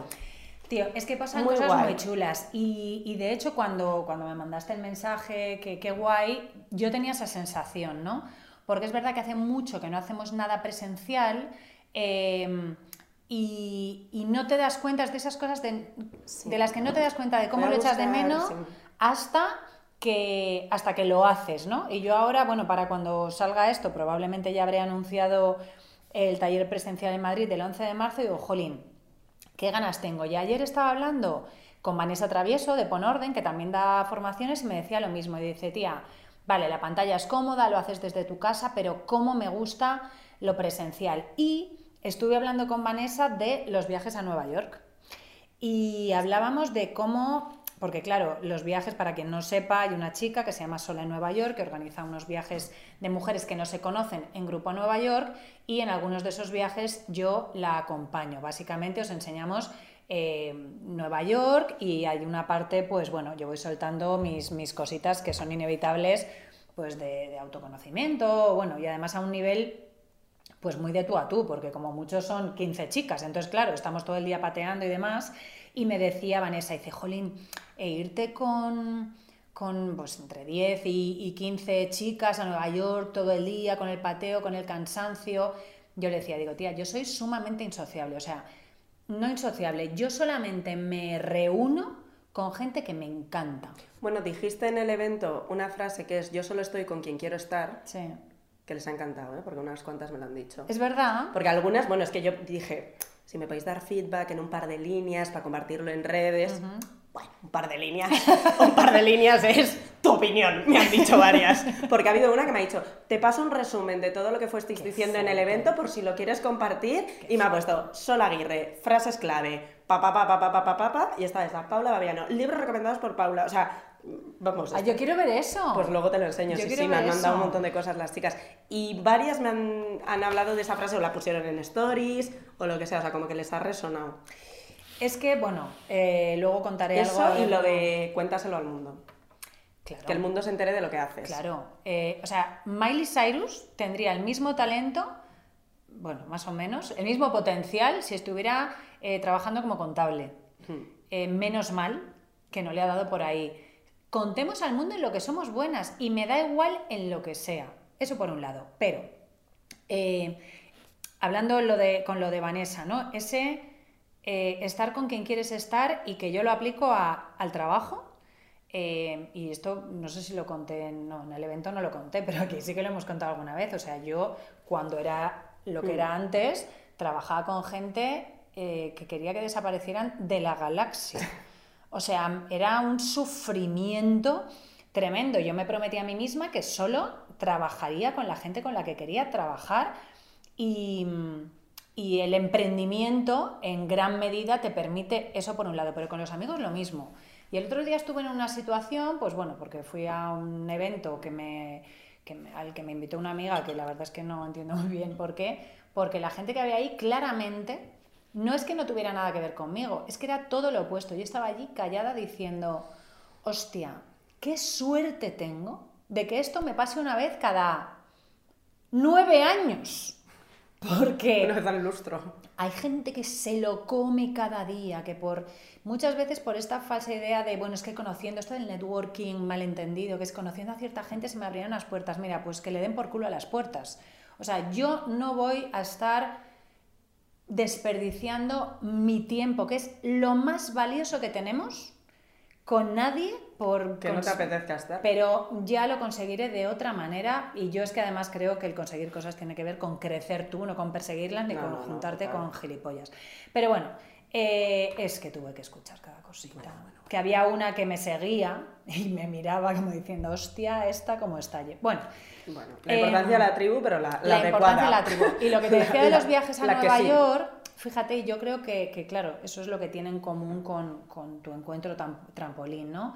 A: Tío, es que pasan cosas muy chulas. Y, y, de hecho, cuando, cuando me mandaste el mensaje, que qué guay, yo tenía esa sensación, ¿no? Porque es verdad que hace mucho que no hacemos nada presencial em, y, no te das cuenta de esas cosas de, las que no te das cuenta de cómo lo echas de menos hasta que hasta que lo haces, ¿no? Y yo ahora, bueno, para cuando salga esto, probablemente ya habré anunciado el taller presencial en Madrid del 11 de marzo y digo, jolín, qué ganas tengo. Y ayer estaba hablando con Vanessa Travieso de Ponorden, que también da formaciones, y me decía lo mismo. Y dice, tía, Vale, la pantalla es cómoda, lo haces desde tu casa, pero cómo me gusta lo presencial. Y estuve hablando con Vanessa de los viajes a Nueva York. Y hablábamos de cómo, porque claro, los viajes, para quien no sepa, hay una chica que se llama Sola en Nueva York, que organiza unos viajes de mujeres que no se conocen en grupo Nueva York, y en algunos de esos viajes yo la acompaño. Básicamente os enseñamos eh, Nueva York y hay una parte, pues bueno, yo voy soltando mis, mis cositas que son inevitables, pues de, autoconocimiento, bueno, y además a un nivel pues muy de tú a tú, porque como muchos son 15 chicas, entonces claro, estamos todo el día pateando y demás, y me decía Vanessa, dice, Jolín, e irte con, con pues, entre 10 y, y 15 chicas a Nueva York todo el día, con el pateo, con el cansancio, yo le decía, digo, tía, yo soy sumamente insociable, o sea, no insociable, yo solamente me reúno con gente que me encanta.
B: Bueno, dijiste en el evento una frase que es yo solo estoy con quien quiero estar. Sí. Que les ha encantado, ¿eh? porque unas cuantas me lo han dicho.
A: Es verdad.
B: Porque algunas, bueno, es que yo dije, si me podéis dar feedback en un par de líneas para compartirlo en redes. Bueno, un par de líneas. un par de líneas es tu opinión, me han dicho varias. Porque ha habido una que me ha dicho, te paso un resumen de todo lo que fuisteis Qué diciendo fuerte. en el evento por si lo quieres compartir. Qué y me ha puesto Sol Aguirre, frases clave, papá, papá, papá, papá, papá, pa, y esta es la Paula Babiano. Libros recomendados por Paula. O sea, Vamos.
A: Ah, yo quiero ver eso.
B: Pues luego te lo enseño. Yo sí, sí, me han mandado un montón de cosas las chicas. Y varias me han, han, hablado de esa frase o la pusieron en stories o lo que sea, o sea, como que les ha resonado.
A: Es que, bueno, eh, luego contaré
B: Eso algo. y lo de cuéntaselo al mundo. Que el mundo se entere de lo que haces.
A: Claro. Eh, o sea, Miley Cyrus tendría el mismo talento, bueno, más o menos, el mismo potencial si estuviera eh, trabajando como contable. Hmm. Menos mal que no le ha dado por ahí. Contemos al mundo en lo que somos buenas y me da igual en lo que sea. Eso por un lado. Pero, hablando lo de, con lo de Vanessa, ¿no? Ese estar con quien quieres estar y que yo lo aplico al trabajo eh, y esto no sé si lo conté, no, en el evento no lo conté, [LAUGHS] pero aquí sí que lo hemos contado alguna vez. O sea, yo cuando era lo que era mm. antes, trabajaba con gente eh, que quería que desaparecieran de la galaxia. O sea, era un sufrimiento tremendo. Yo me prometí a mí misma que solo trabajaría con la gente con la que quería trabajar y, y el emprendimiento en gran medida te permite eso por un lado, pero con los amigos lo mismo. Y el otro día estuve en una situación, pues bueno, porque fui a un evento que me, al que me invitó una amiga, que la verdad es que no entiendo muy bien por qué, porque la gente que había ahí claramente no es que no tuviera nada que ver conmigo, es que era todo lo opuesto. Yo estaba allí callada diciendo, hostia, qué suerte tengo de que esto me pase una vez cada nueve años. Porque...
B: Es lustro.
A: Hay gente que se lo come cada día, que por muchas veces por esta falsa idea de, bueno, es que conociendo esto del networking malentendido, que es conociendo a cierta gente se me abrieron las puertas. Mira, pues que le den por culo a las puertas. O sea, yo no voy a estar desperdiciando mi tiempo, que es lo más valioso que tenemos, con nadie por...
B: Que no te apetezca estar.
A: Pero ya lo conseguiré de otra manera y yo es que además creo que el conseguir cosas tiene que ver con crecer tú, no con perseguirlas ni con juntarte con gilipollas. Pero bueno, eh, es que tuve que escuchar cada cosita. Que había una que me seguía y me miraba como diciendo, hostia, esta como está. Bueno,
B: bueno la importancia de la tribu, pero la,
A: la, importancia de la tribu. Y lo que te [LAUGHS] decía de los viajes a Nueva York fíjate, yo creo que, que, claro, eso es lo que tiene en común con, con tu encuentro trampolín, ¿no?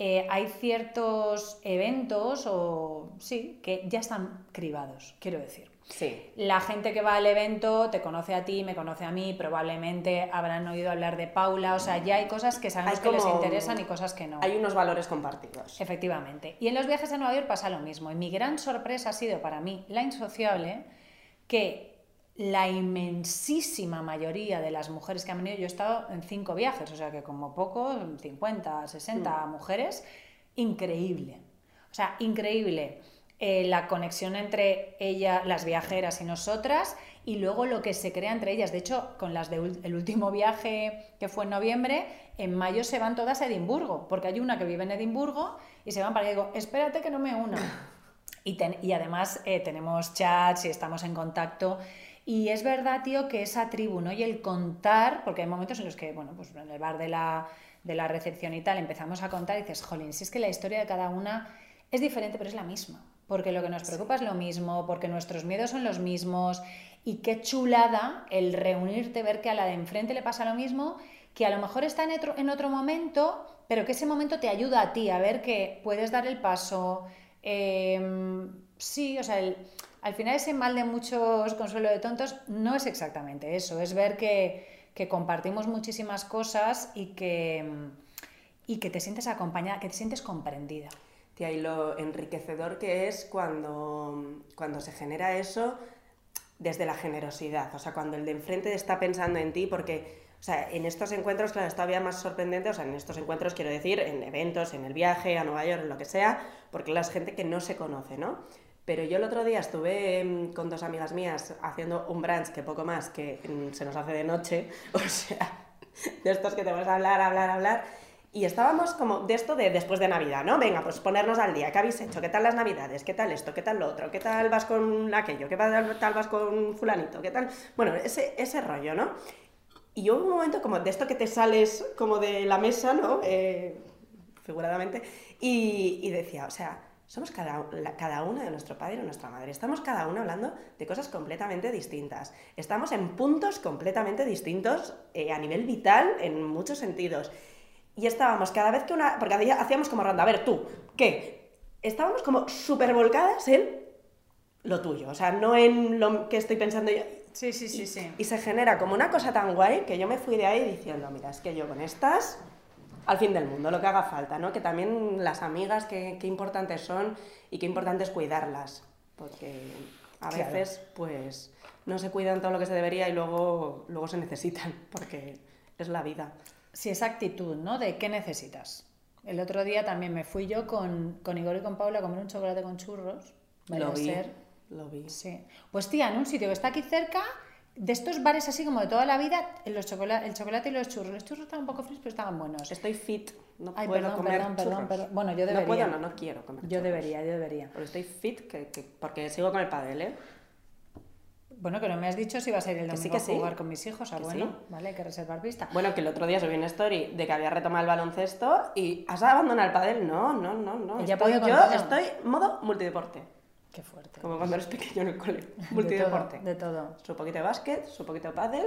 A: Eh, hay ciertos eventos, o sí, que ya están cribados, quiero decir.
B: Sí.
A: La gente que va al evento te conoce a ti, me conoce a mí, probablemente habrán oído hablar de Paula, o sea, ya hay cosas que sabemos que les interesan y cosas que no.
B: Hay unos valores compartidos.
A: Efectivamente. Y en los viajes a Nueva York pasa lo mismo. Y mi gran sorpresa ha sido para mí la insociable que la inmensísima mayoría de las mujeres que han venido, yo he estado en cinco viajes, o sea que como poco, 50, 60 mm. mujeres, increíble. O sea, increíble eh, la conexión entre ella, las viajeras y nosotras, y luego lo que se crea entre ellas. De hecho, con las del último viaje que fue en noviembre, en mayo se van todas a Edimburgo, porque hay una que vive en Edimburgo y se van para allá y digo, espérate que no me una. [LAUGHS] Y, y además eh, tenemos chats y estamos en contacto. Y es verdad, tío, que esa tribu, ¿no? Y el contar, porque hay momentos en los que, bueno, pues en el bar de la, de la recepción y tal, empezamos a contar y dices, jolín, si es que la historia de cada una es diferente, pero es la misma. Porque lo que nos preocupa es lo mismo, porque nuestros miedos son los mismos. Y qué chulada el reunirte, ver que a la de enfrente le pasa lo mismo, que a lo mejor está en otro, en otro momento, pero que ese momento te ayuda a ti a ver que puedes dar el paso. Em, sí, o sea, el, al final ese mal de muchos consuelo de tontos no es exactamente eso, es ver que, compartimos muchísimas cosas y que, y que te sientes acompañada, que te sientes comprendida.
B: Tía, y lo enriquecedor que es cuando, cuando se genera eso desde la generosidad, o sea, cuando el de enfrente está pensando en ti, porque o sea, en estos encuentros, claro, es todavía más sorprendente, o sea, en estos encuentros quiero decir, en eventos, en el viaje a Nueva York, en lo que sea, porque la gente que no se conoce, ¿no? Pero yo el otro día estuve mm, con dos amigas mías haciendo un brunch que poco más que mm, se nos hace de noche, [LAUGHS] o sea, de estos que te vas a hablar, hablar, hablar. Y estábamos como de esto de después de Navidad, ¿no? Venga, pues ponernos al día. ¿Qué habéis hecho? ¿Qué tal las Navidades? ¿Qué tal esto? ¿Qué tal lo otro? ¿Qué tal vas con aquello? ¿Qué tal vas con fulanito? ¿Qué tal? Bueno, ese, ese rollo, ¿no? Y yo un momento como de esto que te sales como de la mesa, ¿no? Eh, figuradamente. Y, y decía, o sea, somos cada, cada una de nuestro padre y nuestra madre. Estamos cada uno hablando de cosas completamente distintas. Estamos en puntos completamente distintos eh, a nivel vital en muchos sentidos. Y estábamos cada vez que una... Porque hacíamos como ronda, a ver, tú, ¿qué? Estábamos como súper volcadas en lo tuyo, o sea, no en lo que estoy pensando yo.
A: Sí, sí, sí, sí.
B: Y se genera como una cosa tan guay que yo me fui de ahí diciendo, mira, es que yo con estas al fin del mundo, lo que haga falta, ¿no? Que también las amigas, qué, importantes son y qué importante es cuidarlas, porque a veces, pues, no se cuidan todo lo que se debería y luego, luego se necesitan, [LAUGHS] porque es la vida.
A: Sí, esa actitud, ¿no? De qué necesitas. El otro día también me fui yo con, con Igor y con Paula a comer un chocolate con churros.
B: Lo vi, lo vi.
A: Sí. Pues tía, en un sitio que está aquí cerca, de estos bares así como de toda la vida, los chocolate, el chocolate y los churros. Los churros estaban un poco fríos, pero estaban buenos.
B: Estoy fit, no
A: Ay,
B: puedo
A: perdón,
B: comer
A: perdón,
B: churros.
A: perdón, perdón. Bueno, yo debería.
B: No puedo, no, no quiero comer
A: Yo
B: churros.
A: debería, yo debería.
B: Pero estoy fit que, que- porque sigo con el padel, ¿eh?
A: Bueno, que no me has dicho si vas a ir el
B: Que
A: domingo
B: sí, que
A: a jugar con mis hijos. Ah, bueno,
B: sí.
A: vale, hay que reservar pista.
B: Bueno, que el otro día subí una story de que había retomado el baloncesto y ¿has abandonado el padel? No, no, no, no.
A: Ella
B: Estoy, yo estoy modo multideporte.
A: Qué fuerte.
B: Como cuando eres pequeño en el cole.
A: De
B: Multideporte.
A: de todo.
B: Su poquito de básquet, su poquito de pádel.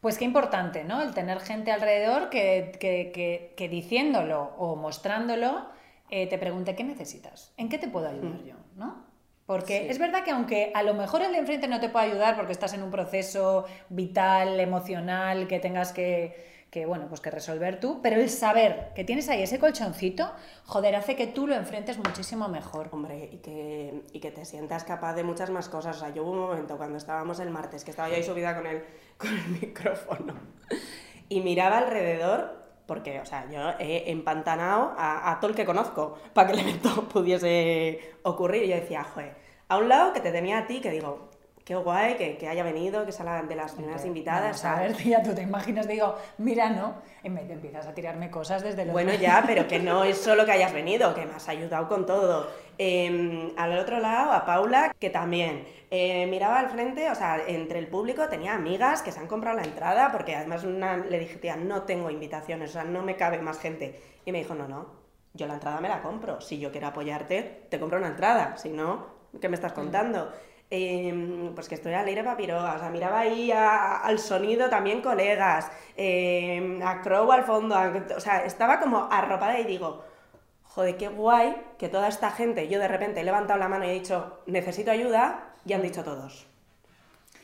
A: Pues qué importante, ¿no? El tener gente alrededor que, que- que- que diciéndolo o mostrándolo eh, te pregunte qué necesitas, en qué te puedo ayudar yo, ¿no? Porque
B: Sí.
A: es verdad que aunque a lo mejor el de enfrente no te puede ayudar porque estás en un proceso vital, emocional, que tengas que, que, bueno, pues que resolver tú, pero el saber que tienes ahí ese colchoncito, joder, hace que tú lo enfrentes muchísimo mejor.
B: Hombre, y que, y que te sientas capaz de muchas más cosas. O sea, yo hubo un momento cuando estábamos el martes, que estaba yo ahí subida con el, [LAUGHS] con el micrófono, y miraba alrededor, porque, o sea, yo he empantanado a, a todo el que conozco para que el evento [LAUGHS] pudiese ocurrir. Y yo decía, joder, a un lado que te tenía a ti, que digo, qué guay que, que haya venido, que sea la- de las primeras invitadas.
A: Vamos a ver, [LAUGHS] tía, tú te imaginas, digo, mira, ¿no? Y me empiezas a tirarme cosas desde el
B: Bueno, ya, pero que no es [LAUGHS] solo que hayas venido, que me has ayudado con todo. Eh, al otro lado, a Paula, que también eh, miraba al frente, o sea, entre el público tenía amigas que se han comprado la entrada, porque además una, le dije, tía, no tengo invitaciones, o sea, no me cabe más gente. Y me dijo, no, no, yo la entrada me la compro. Si yo quiero apoyarte, te compro una entrada. Si no, ¿qué me estás contando? Em, pues que estoy al aire papiroga, o sea, miraba ahí al sonido también colegas, em, a Crow al fondo, o sea, estaba como arropada y digo, joder, qué guay que toda esta gente, yo de repente he levantado la mano y he dicho, necesito ayuda, y han dicho todos.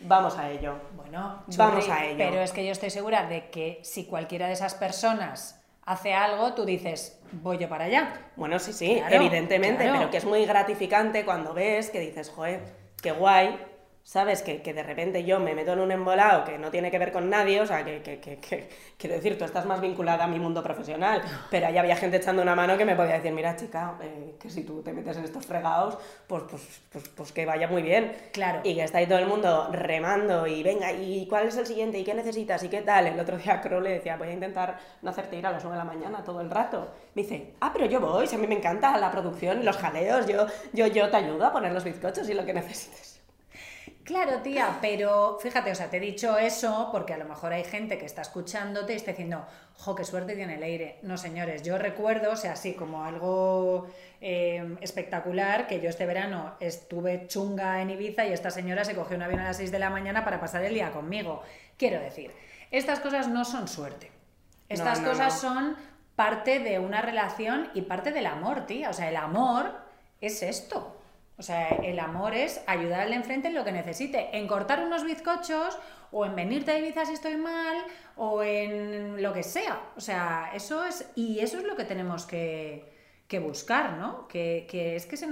B: Vamos a ello.
A: Bueno,
B: vamos a ello.
A: Pero es que yo estoy segura de que si cualquiera de esas personas hace algo, tú dices, voy yo para allá.
B: Bueno, sí, sí, evidentemente, pero que es muy gratificante cuando ves que dices, joder, qué guay, ¿sabes? Que, de repente yo me meto en un embolado que no tiene que ver con nadie, o sea, que, quiero decir, tú estás más vinculada a mi mundo profesional, pero ahí había gente echando una mano que me podía decir, mira chica, eh, que si tú te metes en estos fregados, pues, pues, pues, pues, que vaya muy bien.
A: Claro.
B: Y que está ahí todo el mundo remando y venga, ¿y cuál es el siguiente? ¿Y qué necesitas? ¿Y qué tal? El otro día Crow le decía, voy a intentar no hacerte ir a las 9 de la mañana todo el rato. Me dice, ah, pero yo voy, si a mí me encanta la producción, los jaleos, yo, yo, yo te ayudo a poner los bizcochos y lo que necesites.
A: Claro, tía, pero fíjate, o sea, te he dicho eso porque a lo mejor hay gente que está escuchándote y está diciendo, jo, qué suerte tiene el aire. No, señores, yo recuerdo, o sea, así como algo em, espectacular, que yo este verano estuve chunga en Ibiza y esta señora se cogió un avión a las 6 de la mañana para pasar el día conmigo. Quiero decir, estas cosas no son suerte. Estas cosas son parte de una relación y parte del amor, tía. O sea, el amor es esto. O sea, el amor es ayudar al de enfrente en lo que necesite, en cortar unos bizcochos o en venirte a Ibiza si estoy mal o en lo que sea. O sea, eso es, y eso es lo que tenemos que, buscar, ¿no? Que, es que se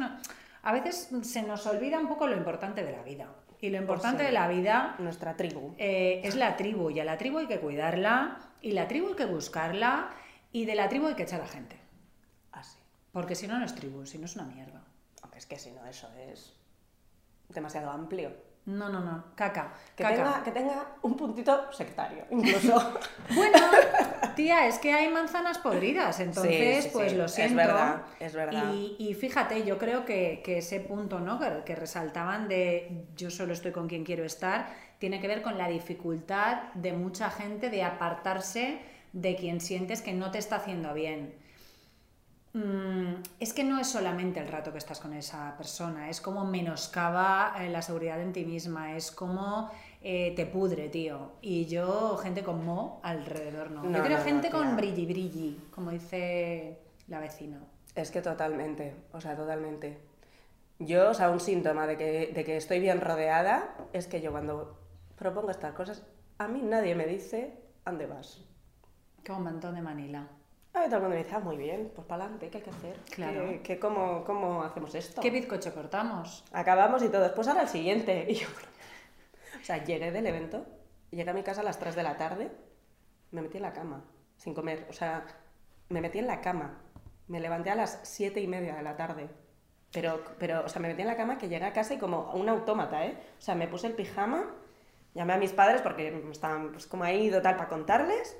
A: a veces se nos olvida un poco lo importante de la vida. Y lo importante de la vida...
B: Nuestra tribu.
A: Eh, es la tribu, y a la tribu hay que cuidarla, y la tribu hay que buscarla, y de la tribu hay que echar a la gente.
B: Así.
A: Porque si no, no es tribu, si no es una mierda.
B: Es que si no, eso es demasiado amplio.
A: No, no, no, caca.
B: Que, Tenga, que tenga un puntito sectario, incluso. [LAUGHS]
A: bueno, tía, es que hay manzanas podridas, entonces, pues lo siento.
B: Es verdad, es verdad.
A: Y, fíjate, yo creo que, ese punto ¿no? Que, que, resaltaban de yo solo estoy con quien quiero estar, tiene que ver con la dificultad de mucha gente de apartarse de quien sientes que no te está haciendo bien. Mm, es que no es solamente el rato que estás con esa persona, es como menoscaba eh, la seguridad en ti misma, es como eh, te pudre, tío. Y yo, gente con mo alrededor no. yo creo gente con brilli brilli, como dice la vecina.
B: Es que totalmente, o sea, totalmente. Yo, o sea, un síntoma de que, de que estoy bien rodeada es que yo cuando propongo estas cosas, a mí nadie me dice, ¿dónde vas?
A: Como un montón de Manila.
B: A todo el mundo me dice, ah, muy bien, pues para adelante, ¿qué hay que hacer? Claro. ¿Qué, cómo, cómo, hacemos esto?
A: ¿Qué bizcocho cortamos?
B: Acabamos y todo, después ahora el siguiente. [LAUGHS] Y yo, o sea, llegué del evento, llegué a mi casa a las 3 de la tarde, me metí en la cama, sin comer. O sea, me metí en la cama. Me levanté a las 7 y media de la tarde. Pero, pero, o sea, me metí en la cama que llegué a casa y como un autómata, ¿eh? O sea, me puse el pijama, llamé a mis padres porque estaban pues como ahí ido tal para contarles,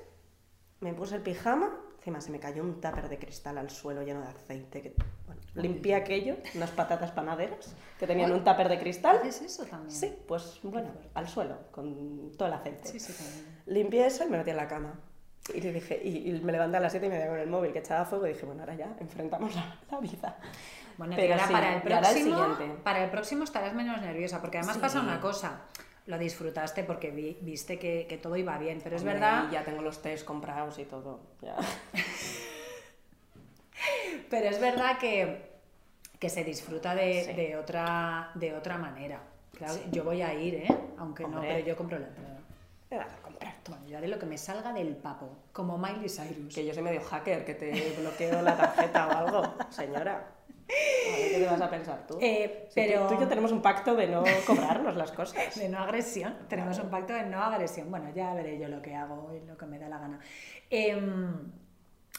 B: me puse el pijama Encima se me cayó un tupper de cristal al suelo lleno de aceite. Que, bueno, limpié aquello, unas patatas panaderas que tenían un tupper de cristal.
A: ¿Es eso también?
B: Sí, pues bueno, al suelo, con todo el aceite.
A: Sí, sí, también.
B: Limpié eso y me metí en la cama. Y, le dije, y, me levanté a las 7 y media con el móvil que echaba fuego y dije, bueno, ahora ya enfrentamos la, vida.
A: Bueno, pero ahora para, el próximo, para el próximo estarás menos nerviosa, porque además pasa una cosa lo disfrutaste porque viste que, todo iba bien, pero es verdad...
B: Ya tengo los test comprados y todo, [LAUGHS]
A: pero es verdad que, que se disfruta de, otra, de otra manera. yo voy a ir, ¿eh? Aunque no, pero yo compro la entrada.
B: Me vas a comprar
A: Bueno, yo haré lo que me salga del papo, como Miley Cyrus.
B: Que yo soy medio hacker, que te bloqueo la tarjeta o algo, señora. ¿Qué te vas a pensar tú?
A: Eh, pero...
B: tú y yo tenemos un pacto de no [LAUGHS] cobrarnos las cosas.
A: De no agresión. Tenemos un pacto de no agresión. Bueno, ya veré yo lo que hago y lo que me da la gana. Em,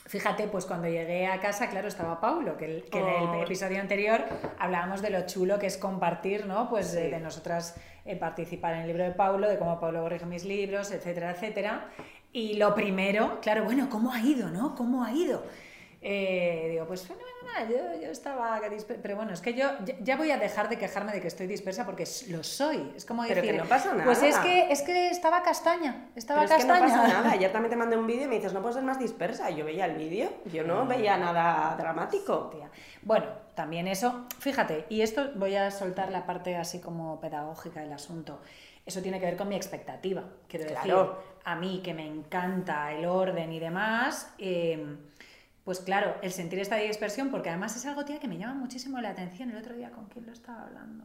A: fíjate, pues cuando llegué a casa, claro, estaba Paulo, que, en el oh. episodio anterior hablábamos de lo chulo que es compartir, ¿no? Pues de, nosotras eh, participar en el libro de Paulo, de cómo Paulo corrige mis libros, etcétera, etcétera. Y lo primero, claro, bueno, ¿cómo ha ido, no? ¿Cómo ha ido? Eh, digo, pues fenomenal, yo, yo estaba dispersa. Pero bueno, es que yo ya- voy a dejar de quejarme de que estoy dispersa porque lo soy. Es como
B: Pero
A: decir,
B: que no pasa nada.
A: Pues es que, es que estaba castaña, estaba
B: Pero es que no
A: castaña.
B: pasa nada. Ayer también te mandé un vídeo y me dices, no puedes ser más dispersa. Yo veía el vídeo, yo no veía nada dramático.
A: Tía. Bueno, también eso, fíjate, y esto voy a soltar la parte así como pedagógica del asunto. Eso tiene que ver con mi expectativa. Quiero decir, a mí que me encanta el orden y demás, eh, pues claro, el sentir esta dispersión, porque además es algo, tía, que me llama muchísimo la atención. El otro día, ¿con quién lo estaba hablando?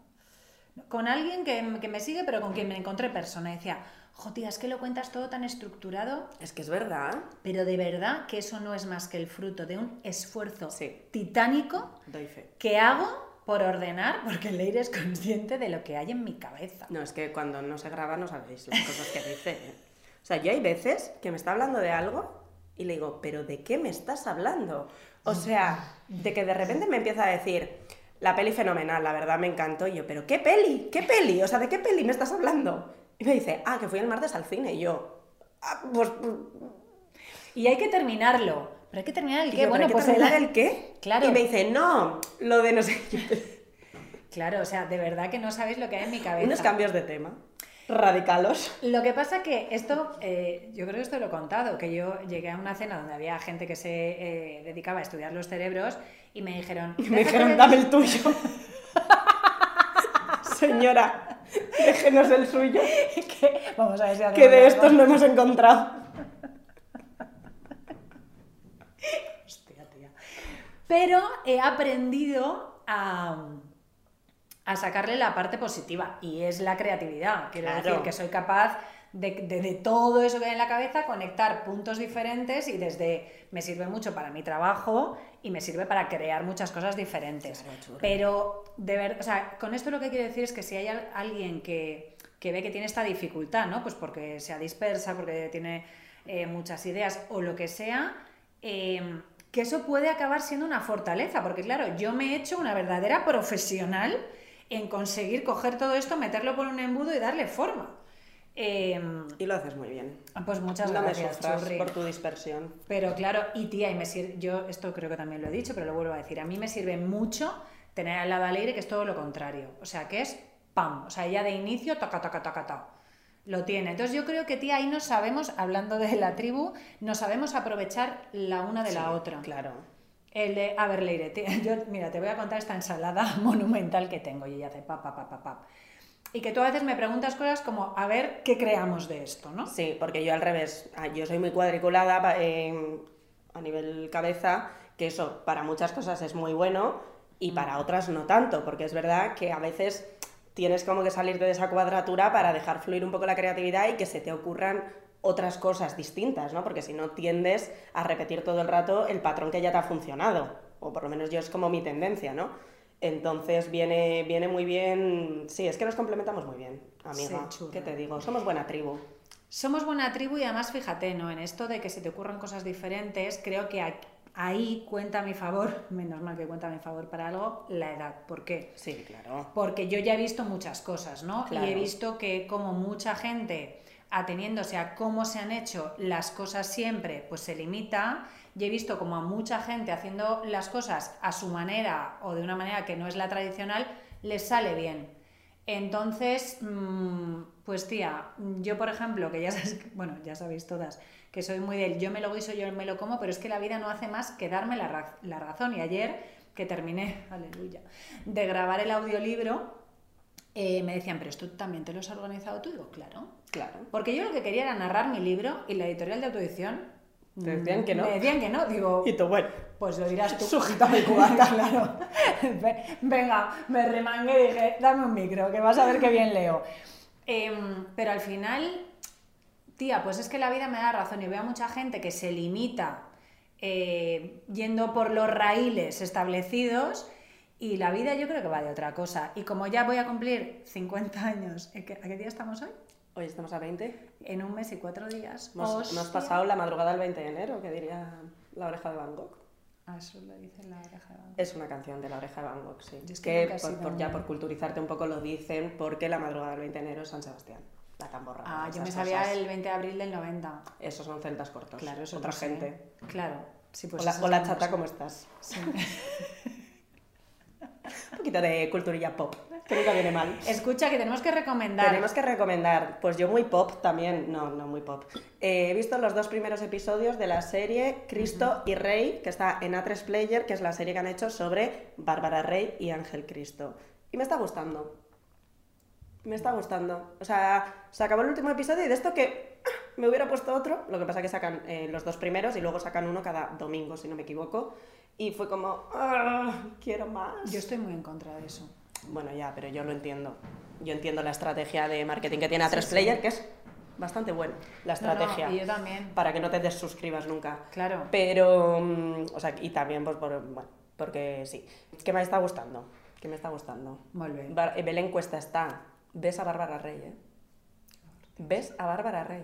A: Con alguien que, que me sigue, pero con quien me encontré persona. Y decía, jo, tía, es que lo cuentas todo tan estructurado
B: Es que es verdad.
A: pero de verdad que eso no es más que el fruto de un esfuerzo
B: Sí.
A: titánico
B: Doy fe.
A: que hago por ordenar, porque Leire es consciente de lo que hay en mi cabeza.
B: No, es que cuando no se graba no sabéis las cosas que dice. ¿eh? O sea, yo hay veces que me está hablando de algo y le digo, ¿pero de qué me estás hablando? O sea, de que de repente me empieza a decir, la peli fenomenal, la verdad me encantó. Y yo, ¿pero qué peli? ¿Qué peli? O sea, ¿de qué peli me estás hablando? Y me dice, ah, que fui el martes al cine. Y yo, ah, pues.
A: Y hay que terminarlo. Pero hay que terminar el qué.
B: yo, ¿pero
A: bueno,
B: hay que
A: pues
B: terminar
A: el-
B: el qué? [LAUGHS]
A: Claro.
B: Y me dice, no, lo de no sé.
A: Claro, o sea, de verdad que no sabéis lo que hay en mi cabeza.
B: Unos cambios de tema. Radicalos.
A: Lo que pasa que esto, eh, yo creo que esto lo he contado, que yo llegué a una cena donde había gente que se eh, dedicaba a estudiar los cerebros y me dijeron...
B: Y me
A: "Déjate
B: dijeron, dame el tuyo. [LAUGHS] Señora, déjenos el suyo, [LAUGHS]
A: que- Vamos a ver si
B: que de
A: algo".
B: estos no hemos encontrado. [LAUGHS]
A: Hostia, tía. Pero he aprendido a, a sacarle la parte positiva y es la creatividad. Quiero
B: Claro.
A: decir que soy capaz de, de- de todo eso que hay en la cabeza conectar puntos diferentes y desde me sirve mucho para mi trabajo y me sirve para crear muchas cosas diferentes.
B: Claro.
A: Pero de ver, o sea, con esto lo que quiero decir es que si hay al- alguien que, que ve que tiene esta dificultad, ¿no? Pues porque sea dispersa, porque tiene eh, muchas ideas o lo que sea, eh, que eso puede acabar siendo una fortaleza, porque claro, yo me he hecho una verdadera profesional en conseguir coger todo esto, meterlo por un embudo y darle forma. Eh,
B: Y lo haces muy bien.
A: pues muchas
B: no
A: gracias,
B: por tu dispersión.
A: Pero claro, y tía, y me sirve, yo esto creo que también lo he dicho, pero lo vuelvo a decir, a mí me sirve mucho tener al lado a Leire que es todo lo contrario, o sea, que es pam, o sea, ella de inicio, taca, taca, taca, taca, lo tiene. Entonces yo creo que, tía, ahí nos sabemos, hablando de la tribu, nos sabemos aprovechar la una de la otra.
B: Claro.
A: El de, a ver, Leire, tía, [LAUGHS] yo, mira, te voy a contar esta ensalada [LAUGHS] monumental que tengo y ella hace pa, pa, pa, pa, pa. Y que tú a veces me preguntas cosas como, a ver, ¿qué creamos de esto, no?
B: Sí, porque yo al revés, ah, yo soy muy cuadriculada en- a nivel cabeza, que eso para muchas cosas es muy bueno y para otras no tanto, porque es verdad que a veces tienes como que salirte de esa cuadratura para dejar fluir un poco la creatividad y que se te ocurran otras cosas distintas, ¿no? Porque si no tiendes a repetir todo el rato el patrón que ya te ha funcionado, o por lo menos yo es como mi tendencia, ¿no? Entonces viene, viene muy bien, sí, es que nos complementamos muy bien, amiga.
A: Sí.
B: ¿Qué te digo? Somos buena tribu.
A: Somos buena tribu y además fíjate, ¿no? En esto de que se te ocurran cosas diferentes, creo que ahí cuenta a mi favor, [LAUGHS] menos mal que cuenta a mi favor para algo, la edad. ¿Por qué?
B: Sí, claro.
A: Porque yo ya he visto muchas cosas, ¿no?
B: Claro.
A: Y he visto que como mucha gente, ateniéndose a cómo se han hecho las cosas siempre, pues se limita. Y he visto como a mucha gente haciendo las cosas a su manera o de una manera que no es la tradicional, les sale bien. Entonces, mm, pues tía, yo por ejemplo, que ya sabes, [LAUGHS] bueno, ya sabéis todas, que soy muy del yo me lo guiso, yo me lo como, pero es que la vida no hace más que darme la, la razón. Y ayer, que terminé, [LAUGHS] aleluya, de grabar el audiolibro, eh, me decían, pero esto también te lo has organizado tú. Digo, claro.
B: Claro.
A: Porque yo lo que quería era narrar mi libro y la editorial de autoedición.
B: Te decían que no.
A: Me decían que no. Digo,
B: Y tú, bueno,
A: pues lo dirás tú. [LAUGHS]
B: Sujétame el cubata. [LAUGHS]
A: claro. Ve- Venga, me remangué y dije, dame un micro, que vas a ver qué bien leo. Em, pero al final, tía, pues es que la vida me da razón y veo a mucha gente que se limita eh, yendo por los raíles establecidos y la vida yo creo que va de otra cosa. Y como ya voy a cumplir 50 años, ¿a qué, a qué día estamos hoy?
B: hoy estamos a 20.
A: En un mes y cuatro días.
B: Hemos, hemos pasado la madrugada del 20 de enero, que diría la oreja de Van Gogh.
A: Ah, eso lo dice la oreja de Van Gogh.
B: Es una canción de la oreja de Van Gogh, sí.
A: Yo es que
B: que por, por- ya por culturizarte un poco lo dicen, porque la madrugada del 20 de enero es San Sebastián. La tamborra.
A: Ah, yo me sabía
B: cosas.
A: el 20 de abril del 90.
B: Esos son celtas cortos.
A: Claro, eso
B: Otra
A: sé.
B: gente.
A: Claro, Sí, pues
B: hola, hola
A: la
B: chata. ¿cómo estás?
A: Sí. [LAUGHS]
B: Un poquito de culturilla pop, que nunca viene mal.
A: Escucha, que tenemos que recomendar.
B: Tenemos que recomendar, pues yo muy pop también, no, no muy pop. Eh, he visto los dos primeros episodios de la serie Cristo y Rey, que está en A3 Player, que es la serie que han hecho sobre Bárbara Rey y Ángel Cristo. Y me está gustando. Me está gustando. O sea, se acabó el último episodio y de esto que me hubiera puesto otro, lo que pasa que sacan eh, los dos primeros y luego sacan uno cada domingo, si no me equivoco. Y fue como, "Ah, quiero más.
A: Yo estoy muy en contra de eso.
B: Bueno, ya, pero yo lo entiendo. Yo entiendo la estrategia de marketing que tiene A3
A: Sí, sí.
B: Player, que es bastante buena, la
A: No, no,
B: estrategia.
A: y yo también.
B: Para que no te desuscribas nunca.
A: Claro.
B: Pero, mm, o sea, y también, pues, por, bueno, porque sí. Que me está gustando. Que me está gustando.
A: Muy bien.
B: Belén Cuesta está. Ves a Bárbara Rey, ¿eh? Ves a Bárbara Rey.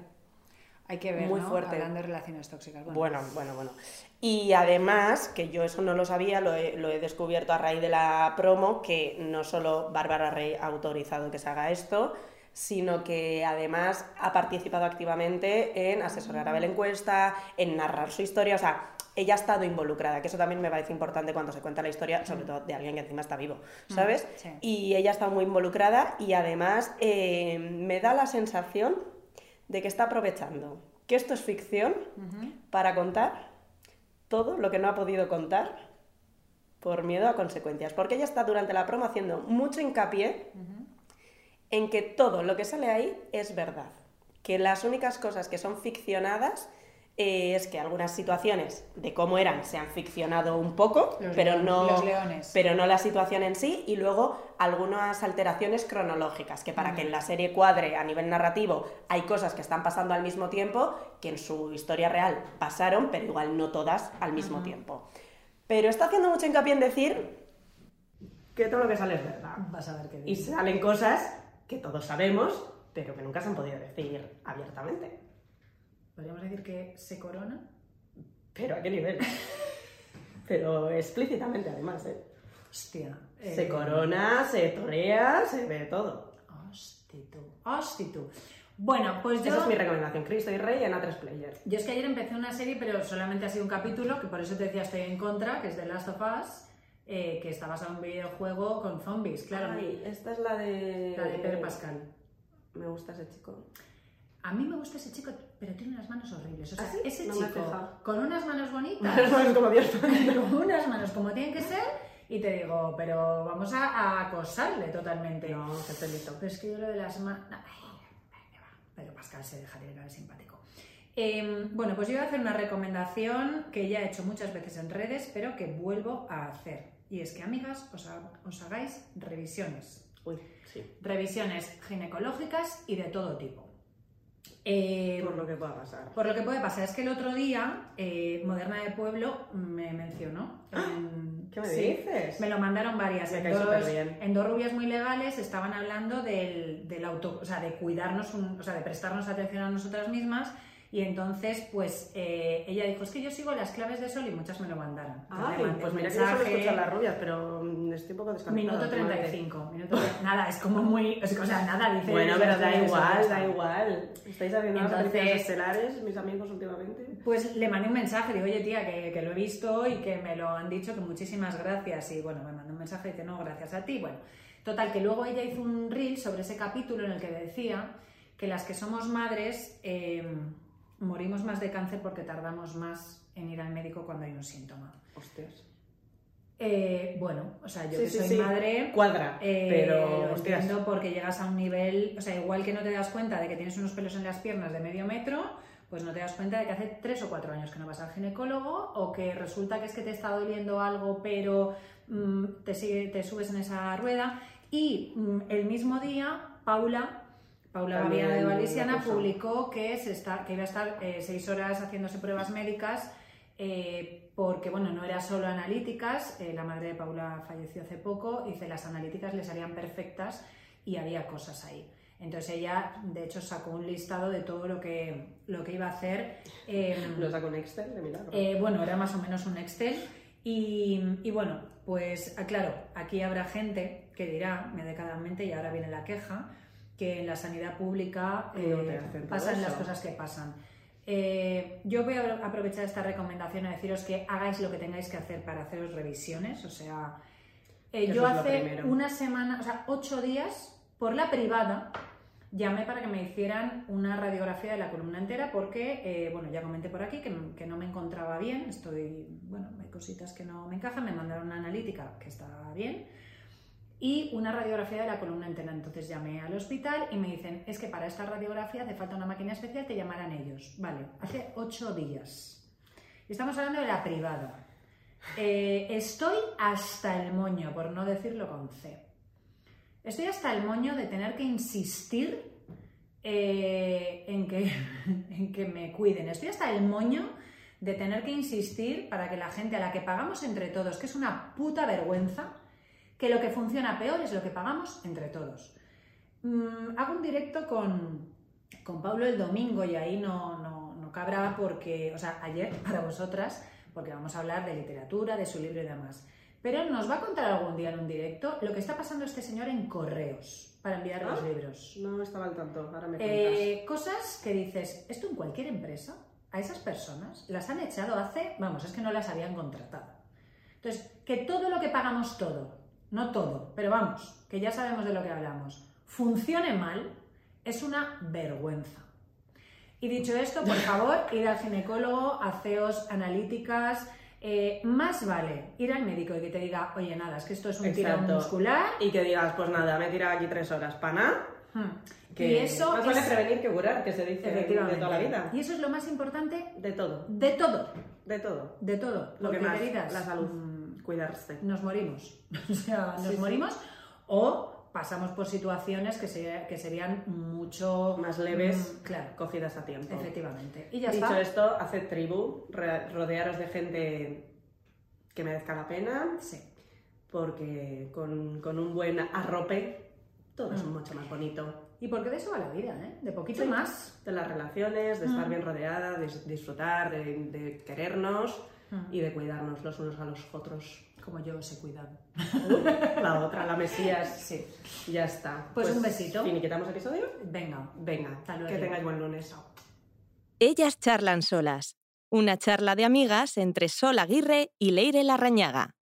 A: Hay que ver,
B: Muy
A: ¿no?
B: fuerte.
A: Hablando de relaciones tóxicas. Bueno,
B: Bueno, bueno, bueno. Y además, que yo eso no lo sabía, lo he, lo he descubierto a raíz de la promo, que no solo Bárbara Rey ha autorizado que se haga esto, sino que además ha participado activamente en asesorar a Belén Cuesta, en narrar su historia, o sea, ella ha estado involucrada, que eso también me parece importante cuando se cuenta la historia, sobre todo de alguien que encima está vivo, ¿sabes?
A: sí.
B: Y ella está muy involucrada y además eh, me da la sensación de que está aprovechando que esto es ficción para contar todo lo que no ha podido contar por miedo a consecuencias. Porque ella está durante la promo haciendo mucho hincapié en que todo lo que sale ahí es verdad. Que las únicas cosas que son ficcionadas eh, es que algunas situaciones de cómo eran se han ficcionado un poco,
A: Los
B: pero
A: leones-
B: no,
A: los leones.
B: pero no la situación en sí, y luego algunas alteraciones cronológicas, que para que en la serie cuadre a nivel narrativo hay cosas que están pasando al mismo tiempo que en su historia real pasaron, pero igual no todas al mismo tiempo. Pero está haciendo mucho hincapié en decir que todo lo que sale es verdad.
A: Vas a ver qué
B: Y salen cosas que todos sabemos, pero que nunca se han podido decir abiertamente.
A: Podríamos decir que se corona.
B: ¿Pero a qué nivel? [LAUGHS] pero explícitamente además, ¿eh?
A: Hostia.
B: Se
A: eh,
B: corona, se torea, se ve todo.
A: Hosti tú. Hosti tú. Bueno, pues yo.
B: Esa es mi recomendación, Cristo y Rey en A3 Player.
A: Yo es que ayer empecé una serie, pero solamente ha sido un capítulo, que por eso te decía estoy en contra, que es The Last of Us, eh, que está basado en un videojuego con zombies, claro.
B: Ay, esta es la de...
A: La de Pedro Pascal.
B: Me gusta ese chico.
A: A mí me gusta ese chico, pero tiene unas manos horribles. O sea,
B: ¿Ah, sí?
A: ese
B: No
A: chico con unas manos bonitas,
B: es como Dios. [LAUGHS]
A: con unas manos como tienen que ser, y te digo, pero vamos a, a acosarle totalmente.
B: No, qué pelito.
A: Pero es que yo lo de las manos. Pedro Pascal se dejaría de cara simpático. Eh, bueno, pues yo voy a hacer una recomendación que ya he hecho muchas veces en redes, pero que vuelvo a hacer. Y es que, amigas, os, ha- os hagáis revisiones.
B: Uy, sí.
A: Revisiones ginecológicas y de todo tipo. Eh,
B: Por lo que pueda pasar.
A: por lo que puede pasar es que el otro día eh, Moderna de Pueblo me mencionó. en-
B: ¿Qué me
A: sí,
B: dices?
A: Me lo mandaron varias.
B: Me
A: En dos, en dos rubias muy legales estaban hablando del, del auto, o sea, de cuidarnos, un- o sea, de prestarnos atención a nosotras mismas. Y entonces, pues eh, ella dijo, es que yo sigo las claves de sol y muchas me lo mandaron. Mandé
B: pues mira que yo solo las rubias, pero mm, estoy un poco desconectada.
A: Minuto
B: últimamente.
A: 35. Minuto, nada, es como muy. O sea, nada, dice.
B: Bueno, pero da igual,
A: eso,
B: da igual. ¿Estáis haciendo las
A: Entonces-
B: apariciones estelares, mis amigos, últimamente?
A: Pues le mandé un mensaje, digo, oye tía, que, que lo he visto y que me lo han dicho, que muchísimas gracias. Y bueno, me mandó un mensaje y dice, no, gracias a ti. Bueno, total, que luego ella hizo un reel sobre ese capítulo en el que decía que las que somos madres eh, morimos más de cáncer porque tardamos más en ir al médico cuando hay un síntoma.
B: Hostias.
A: Eh, bueno, o sea, yo
B: Sí,
A: que
B: sí,
A: soy
B: sí.
A: madre,
B: Cuadra,
A: eh,
B: pero,
A: lo
B: hostias.
A: entiendo porque llegas a un nivel, o sea, igual que no te das cuenta de que tienes unos pelos en las piernas de medio metro, pues no te das cuenta de que hace tres o cuatro años que no vas al ginecólogo o que resulta que es que te está doliendo algo pero mm, te, sigue, te subes en esa rueda y mm, el mismo día Paula Paula
B: También
A: de
B: puso.
A: publicó que, se está, que iba a estar eh, seis horas haciéndose pruebas médicas eh, porque, bueno, no era solo analíticas, eh, la madre de Paula falleció hace poco, dice las analíticas le salían perfectas y había cosas ahí. Entonces ella, de hecho, sacó un listado de todo lo que, lo que iba a hacer. eh, [LAUGHS]
B: Lo saco en Excel de milagro.
A: bueno, era más o menos un Excel. Y, y bueno, pues ah, claro, aquí habrá gente que dirá, medicadamente, y ahora viene la queja, que en la sanidad pública eh, pasan las cosas que pasan. Eh, yo voy a aprovechar esta recomendación a deciros que hagáis lo que tengáis que hacer para haceros revisiones. O sea, eh, yo hace una semana, o sea, ocho días, por la privada, llamé para que me hicieran una radiografía de la columna entera porque, eh, bueno, ya comenté por aquí que, que no me encontraba bien, estoy, bueno, hay cositas que no me encajan, me mandaron una analítica que está bien y una radiografía de la columna entera. Entonces llamé al hospital y me dicen, es que para esta radiografía hace falta una máquina especial, te llamarán ellos. Vale, hace ocho días. Estamos hablando de la privada. Eh, estoy hasta el moño, por no decirlo con C. Estoy hasta el moño de tener que insistir eh, en, que, [LAUGHS] en que me cuiden. Estoy hasta el moño de tener que insistir para que la gente a la que pagamos entre todos, que es una puta vergüenza, que lo que funciona peor es lo que pagamos entre todos. Mm, hago un directo con, con Pablo el domingo y ahí no, no, no cabrá porque, o sea, ayer [LAUGHS] para vosotras, porque vamos a hablar de literatura, de su libro y demás. Pero nos va a contar algún día en un directo lo que está pasando este señor en correos para enviar los
B: Ah,
A: libros.
B: No estaba al tanto, ahora me.
A: Eh, cosas que dices, esto en cualquier empresa, a esas personas las han echado hace, vamos, es que no las habían contratado. Entonces, que todo lo que pagamos todo, no todo, pero vamos, que ya sabemos de lo que hablamos, funcione mal, es una vergüenza. Y dicho esto, por [LAUGHS] favor, ir al ginecólogo, haceos analíticas. eh, más vale ir al médico y que te diga, oye, nada, es que esto es un tirón muscular.
B: Y que digas, pues nada, me he tirado aquí tres horas, pana.
A: Hmm.
B: Que
A: y eso
B: más vale
A: es,
B: prevenir que curar, que se dice de toda la vida.
A: Y eso es lo más importante
B: De todo,
A: de todo.
B: de todo.
A: De todo.
B: Lo que más,
A: queridas,
B: la salud,
A: mm,
B: cuidarse.
A: nos morimos. [LAUGHS] O sea, nos
B: Sí, sí.
A: morimos o pasamos por situaciones que, se- que serían mucho
B: Más leves,
A: mm, claro,
B: cogidas a tiempo.
A: efectivamente. Y ya
B: Dicho
A: está.
B: esto, haced tribu, rodearos de gente que merezca la pena,
A: Sí.
B: porque con, con un buen arrope todo es
A: Mm.
B: mucho más bonito.
A: Y porque de eso va la vida, ¿eh? De poquito
B: Sí.
A: más.
B: De las relaciones, de estar
A: Mm.
B: bien rodeada, de disfrutar, de, de querernos. Y de cuidarnos los unos a los otros.
A: Como yo os he cuidado.
B: La otra, la Mesías, [LAUGHS]
A: Sí.
B: ya está.
A: Pues un besito.
B: ¿Finiquitamos el episodio?
A: Venga.
B: Venga,
A: Hasta luego.
B: que tengáis buen lunes.
C: Ellas charlan solas. Una charla de amigas entre Sol Aguirre y Leire Larrañaga.